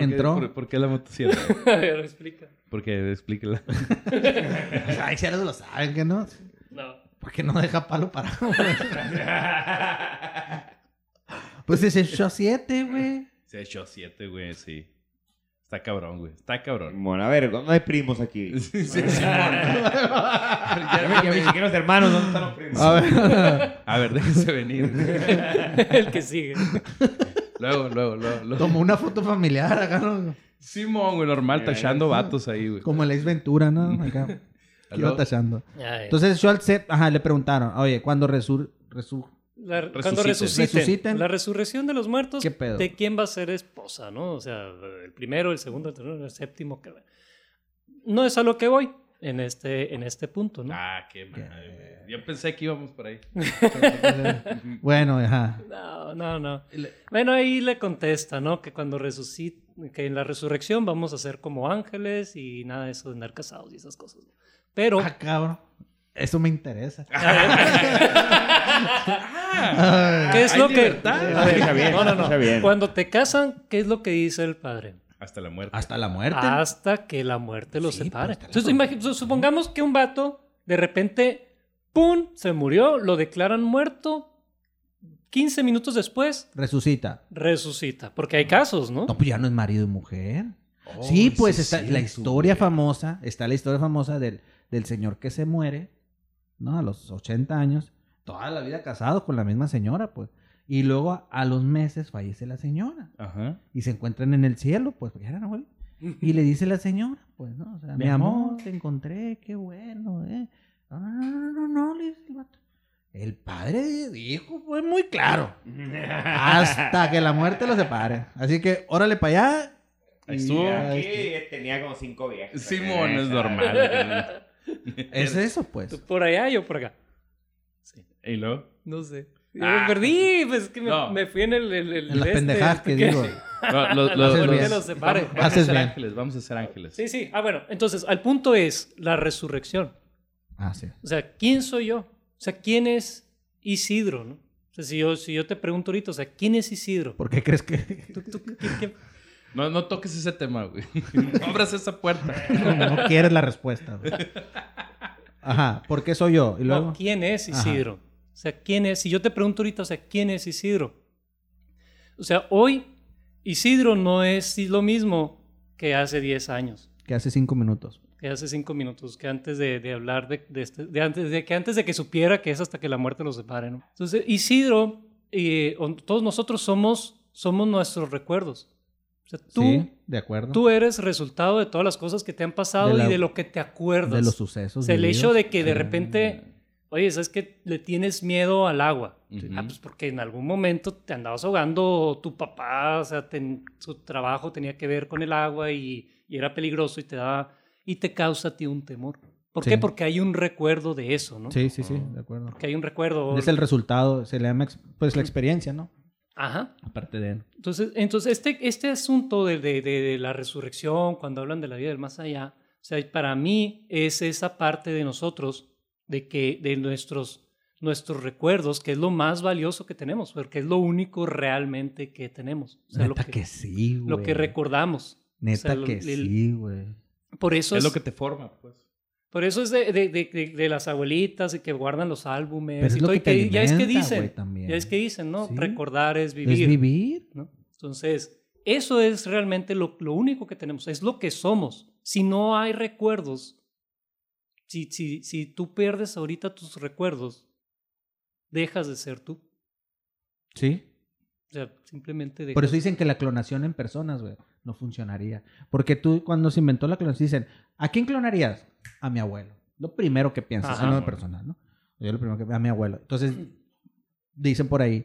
¿Por qué- Entró. ¿Por, por qué la motosierra? A ver, explica. Porque explíquela. Ay, si ahora lo saben, que no? No. Porque no deja palo parado. güey? pues es el 7, güey. Se echó siete, güey, sí. Está cabrón, güey. Está cabrón. Bueno, a ver, no hay primos aquí. Sí, sí. Ya me, los hermanos, ¿dónde están los primos? A ver. A ver, déjense venir. el que sigue. Luego, luego, luego. luego. Tomó una foto familiar acá, ¿no? Simón, güey, normal, tachando vatos ahí, güey. Como el Ace Ventura, ¿no? Acá. Iba Luego- tachando. Entonces, Schultz, ajá, le preguntaron, oye, cuando resur... resur La- Resuciten. cuando resuciten, Resuciten. la resurrección de los muertos, ¿Qué pedo? ¿de quién va a ser esposa, no? O sea, el primero, el segundo, el tercero, el séptimo. que- No es a lo que voy en este, en este punto, ¿no? Ah, qué madre. Yo pensé que íbamos por ahí. bueno, ajá. No, no, no. Bueno, ahí le contesta, ¿no? Que cuando resucite, que en la resurrección vamos a ser como ángeles y nada de eso de andar casados y esas cosas. Pero, Ah, cabrón. Eso me interesa. ¿qué es hay lo que... Está bien, no, no, no. Cuando te casan, ¿qué es lo que dice el padre? Hasta la muerte. Hasta la muerte. Hasta que la muerte los Sí, separe. Entonces, supongamos que un vato, de repente, ¡pum! Se murió, lo declaran muerto. 15 minutos después, Resucita. resucita. Porque hay casos, ¿no? No, pues ya no es marido y mujer. Oh, sí, pues sí, está sí, la historia famosa, está la historia famosa del, del señor que se muere, ¿no? A los 80 años, toda la vida casado con la misma señora, pues. Y luego a, los meses fallece la señora Ajá. y se encuentran en el cielo, pues, porque eran abuelos. Y le dice la señora, pues, ¿no? O sea, mi, Mi amor, amor. te encontré, qué bueno, ¿eh? No, no, no, no, no, no, le dice el vato. El padre dijo, fue muy claro. Hasta que la muerte lo separe. Así que, órale para allá. Ahí y estuvo. Aquí este, tenía como cinco viejas. Simón, es normal. Es eso, pues. ¿Tú por allá yo por acá? Sí. ¿Y luego? No sé. Yo Ah. me perdí, pues es que me, No. me fui en el... el, el En las este, pendejadas que que- digo. No, lo- La lo- Haces muerte bien. los separe. Vamos a Haces ser bien. ángeles, vamos a ser ángeles. Sí, sí. Ah, bueno. Entonces, al punto es la resurrección. Ah, sí. O sea, ¿quién soy yo? O sea, ¿quién es Isidro, no? O sea, si yo, si yo te pregunto ahorita, o sea, ¿quién es Isidro? ¿Por qué crees que ¿Tú- tú- quién- quién- No, no toques ese tema, güey. No abras esa puerta. no quieres la respuesta? güey? Ajá, ¿por qué soy yo? Y luego, No, ¿quién es Ajá. O sea, ¿quién es? Si yo te pregunto ahorita, o sea, ¿quién es Isidro? O sea, hoy Isidro no es lo mismo que hace 10 años, que hace cinco minutos. que hace 5 minutos, que antes de, de hablar de, de este- de antes de que antes de que supiera que es hasta que la muerte los separe, ¿no? Entonces, Isidro, eh, todos nosotros somos, somos nuestros recuerdos. O sea, tú, sí, de acuerdo. tú eres resultado de todas las cosas que te han pasado De la- y de lo que te acuerdas. de los sucesos. O sea, el hecho de que de repente, oye, ¿sabes que le tienes miedo al agua? Ujú. Ah, pues porque en algún momento te andabas ahogando, tu papá, o sea, ten- su trabajo tenía que ver con el agua y, y era peligroso y te da y te causa a ti un temor. ¿Por Sí. qué? Porque hay un recuerdo de eso, ¿no? Sí, sí, sí, de acuerdo. Porque hay un recuerdo. Es el resultado, se le llama, pues, la experiencia, ¿no? Ajá. Aparte de él. Entonces, entonces este, este asunto de, de- de- de la resurrección, cuando hablan de la vida del más allá, o sea, para mí es esa parte de nosotros, de que de nuestros, nuestros recuerdos, que es lo más valioso que tenemos, porque es lo único realmente que tenemos. O sea, lo Neta que, que, sí, güey. lo que recordamos. Neta sea, lo- que el- sí, güey. Por eso Es es, lo que te forma, pues. por eso es de, de- de- de- de las abuelitas y que guardan los álbumes. Pero y es lo todo, y que te que ya es que alimenta, dicen, güey, también. ya es que dicen, ¿no? Sí. Recordar es vivir. Es vivir. ¿no? Entonces, eso es realmente lo, lo único que tenemos, es lo que somos. Si no hay recuerdos, si, si, si tú pierdes ahorita tus recuerdos, dejas de ser tú. Sí. O sea, simplemente dejas. Por eso dicen que la clonación en personas, güey, no funcionaría. Porque tú, cuando se inventó la clonación, dicen, ¿a quién clonarías? A mi abuelo. Lo primero que piensas, Ajá. a una persona, ¿no? Yo lo primero que a mi abuelo. Entonces, dicen por ahí,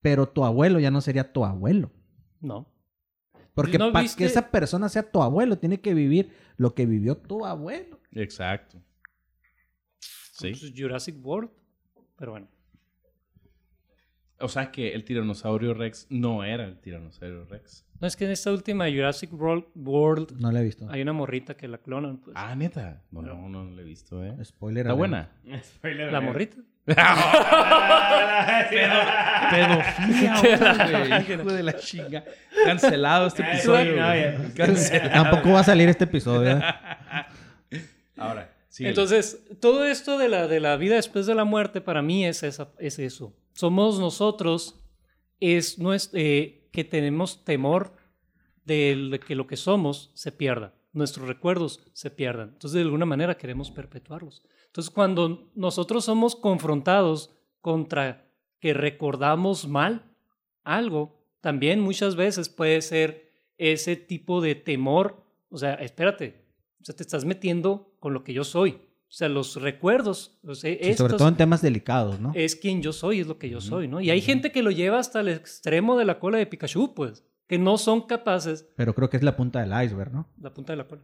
pero tu abuelo ya no sería tu abuelo. No. Porque ¿No para viste? que esa persona sea tu abuelo, tiene que vivir lo que vivió tu abuelo. Exacto. Sí. Pues, Jurassic World. Pero bueno. O sea que el tiranosaurio Rex no era el tiranosaurio Rex. No es que en esta última Jurassic World, World No la he visto. hay una morrita que la clonan. Pues. Ah, neta. No, no, no lo he visto, ¿eh. Spoiler. Está buena. Spoiler la morrita. Pedofilia, güey. Hijo de la chinga. Cancelado este episodio. no, güey. ya. Cancelado. Tampoco va a salir este episodio. ¿eh? Ahora, sí. Entonces, todo esto de la, de la vida después de la muerte para mí es, esa, es eso. Somos nosotros, es nues- eh, que tenemos temor de que lo que somos se pierda, nuestros recuerdos se pierdan. Entonces, de alguna manera queremos perpetuarlos. Entonces, cuando nosotros somos confrontados contra que recordamos mal algo, también muchas veces puede ser ese tipo de temor. O sea, espérate, o sea, te estás metiendo con lo que yo soy. O sea, los recuerdos, o sea, Sí, sobre estos todo en temas delicados, ¿no? es quien yo soy, es lo que yo soy, ¿no? Y hay gente que lo lleva hasta el extremo de la cola de Pikachu, pues, que no son capaces, Pero creo que es la punta del iceberg, ¿no? la punta de la cola.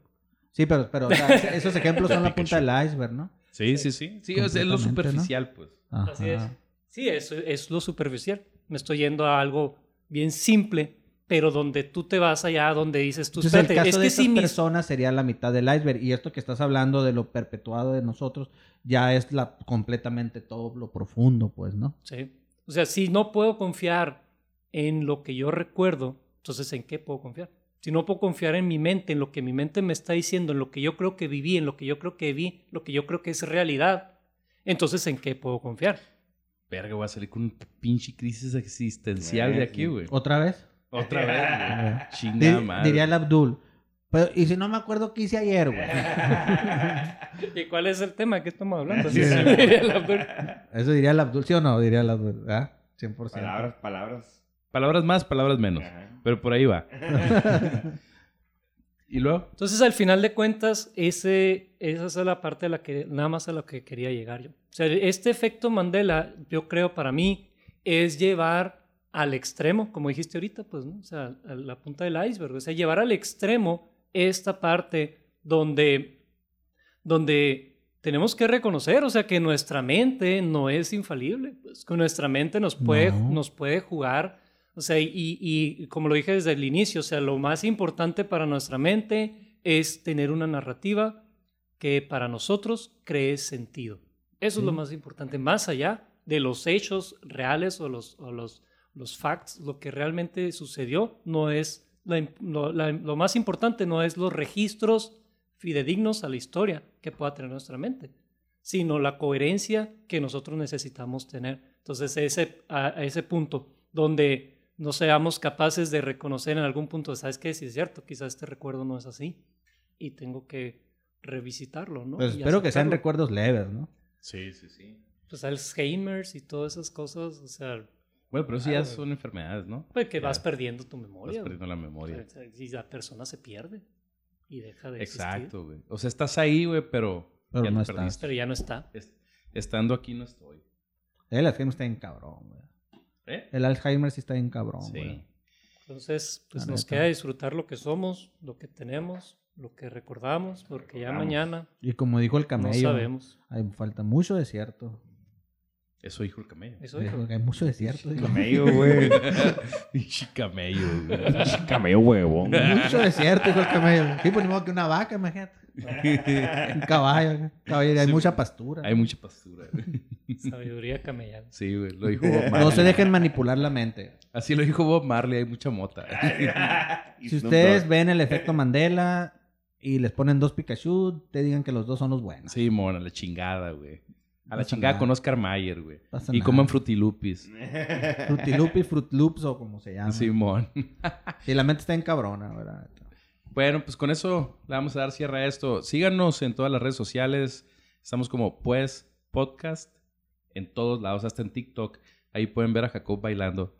Sí, pero, pero o sea, esos ejemplos son la punta del iceberg, ¿no? Sí, sí, sí. Sí, es, es lo superficial, pues. Así es. Ajá. Sí, eso es lo superficial. Me estoy yendo a algo bien simple, pero donde tú te vas allá, donde dices tú, Entonces, el espérate, caso es de que sí, mis- personas sería la mitad del iceberg. Y esto que estás hablando de lo perpetuado de nosotros ya es la completamente todo lo profundo, pues, ¿no? Sí. O sea, si no puedo confiar en lo que yo recuerdo, entonces ¿en qué puedo confiar? Si no puedo confiar en mi mente, en lo que mi mente me está diciendo, en lo que yo creo que viví, en lo que yo creo que vi, lo que yo creo que es realidad, entonces ¿en qué puedo confiar? Verga, voy a salir con una pinche crisis existencial de aquí, güey. ¿Otra vez? Otra vez, güey. Chingada madre. diría el Abdul. Pero, y si no me acuerdo qué hice ayer, güey. ¿Y cuál es el tema que estamos hablando? Sí, sí. El Abdul. Eso diría el Abdul, ¿sí o no? Diría el Abdul, ¿verdad? 100%. Palabras, palabras. Palabras más, palabras menos. Ajá. Pero por ahí va. y luego, Entonces, al final de cuentas, ese, esa es la parte a la que nada más a la que quería llegar yo. O sea, este efecto Mandela, yo creo para mí, es llevar al extremo, como dijiste ahorita, pues, ¿no? O sea, a la punta del iceberg. O sea, llevar al extremo esta parte donde, donde tenemos que reconocer, o sea, que nuestra mente no es infalible, pues, que nuestra mente nos puede, No. nos puede jugar o sea, y, y como lo dije desde el inicio, o sea, lo más importante para nuestra mente es tener una narrativa que para nosotros cree sentido. Eso es lo más importante, más allá de los hechos reales o los, o los, los facts, lo que realmente sucedió no es, la lo, la- lo más importante no es los registros fidedignos a la historia que pueda tener nuestra mente, sino la coherencia que nosotros necesitamos tener. Entonces, ese, a, a ese punto donde no seamos capaces de reconocer en algún punto, ¿sabes qué? Si es cierto, quizás este recuerdo no es así y tengo que revisitarlo, ¿no? Pues espero que sean recuerdos leves, ¿no? Sí, sí, sí. Pues Alzheimer's y todas esas cosas, o sea, Bueno, pero eso ya son enfermedades, ¿no? pues que Ya vas perdiendo tu Vas memoria. perdiendo la memoria. O sea, y la persona se pierde y deja de existir. Exacto, güey. O sea, estás ahí, güey, pero, Pero ya no estás. Pero ya no está. Es- Estando aquí no estoy. El Alzheimer está bien cabrón, güey. ¿Eh? El Alzheimer sí está bien cabrón, Sí. güey. Entonces, pues La nos neta. queda disfrutar lo que somos, lo que tenemos, lo que recordamos, porque ya mañana Y como dijo el no camello, sabemos. hay falta mucho desierto. Eso dijo el camello. Eso Dijo hay mucho desierto. dijo. Camello, güey. Camello, güey. Camello huevón. mucho desierto, dijo el camello. Sí, pues ni modo que una vaca, imagínate. Un caballo. caballo hay Sí, mucha pastura. Hay mucha pastura, güey. Sabiduría camellana. Sí, güey. Lo dijo Bob Marley. No se dejen manipular la mente. Así lo dijo Bob Marley. Hay mucha mota. Si ustedes ven el efecto Mandela y les ponen dos Pikachu, te digan que los dos son los buenos. Sí, mon, a la chingada, güey. A la Pasa chingada nada. con Oscar Mayer, güey. Pasa Y nada. coman frutilupis. Frutilupis, Fruit Loops o como se llama. Simón. Sí, la mente está en cabrona, ¿verdad? Bueno, pues con eso le vamos a dar cierre a esto. Síganos en todas las redes sociales. Estamos como Pues Podcast en todos lados, hasta en TikTok. Ahí pueden ver a Jacob bailando.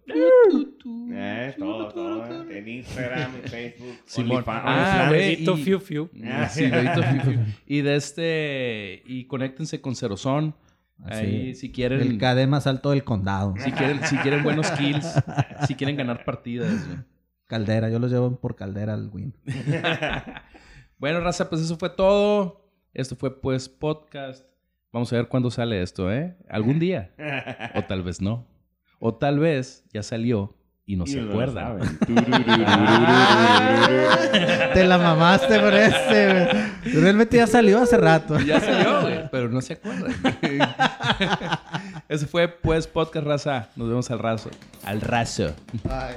Eh, todo, todo. En Instagram, en Facebook. Simón. Ah, güey. Y- fiu fiu. Ah, Sí, bebito fifi. Y de este. Y conéctense con Cerozón. Ahí, si quieren. El KD más alto del condado. Si quieren, si quieren buenos kills. si quieren ganar partidas, güey. Caldera, yo los llevo por caldera al win. Bueno, raza, pues eso fue todo. Esto fue pues podcast. Vamos a ver cuándo sale esto, ¿eh? Algún día. O tal vez no. O tal vez ya salió y no Y se no acuerda. Te la mamaste por ese, güey. Realmente ya salió hace rato. Ya salió, güey, pero no se acuerda. Eso fue pues podcast raza. Nos vemos al raso. Al raso. Ay.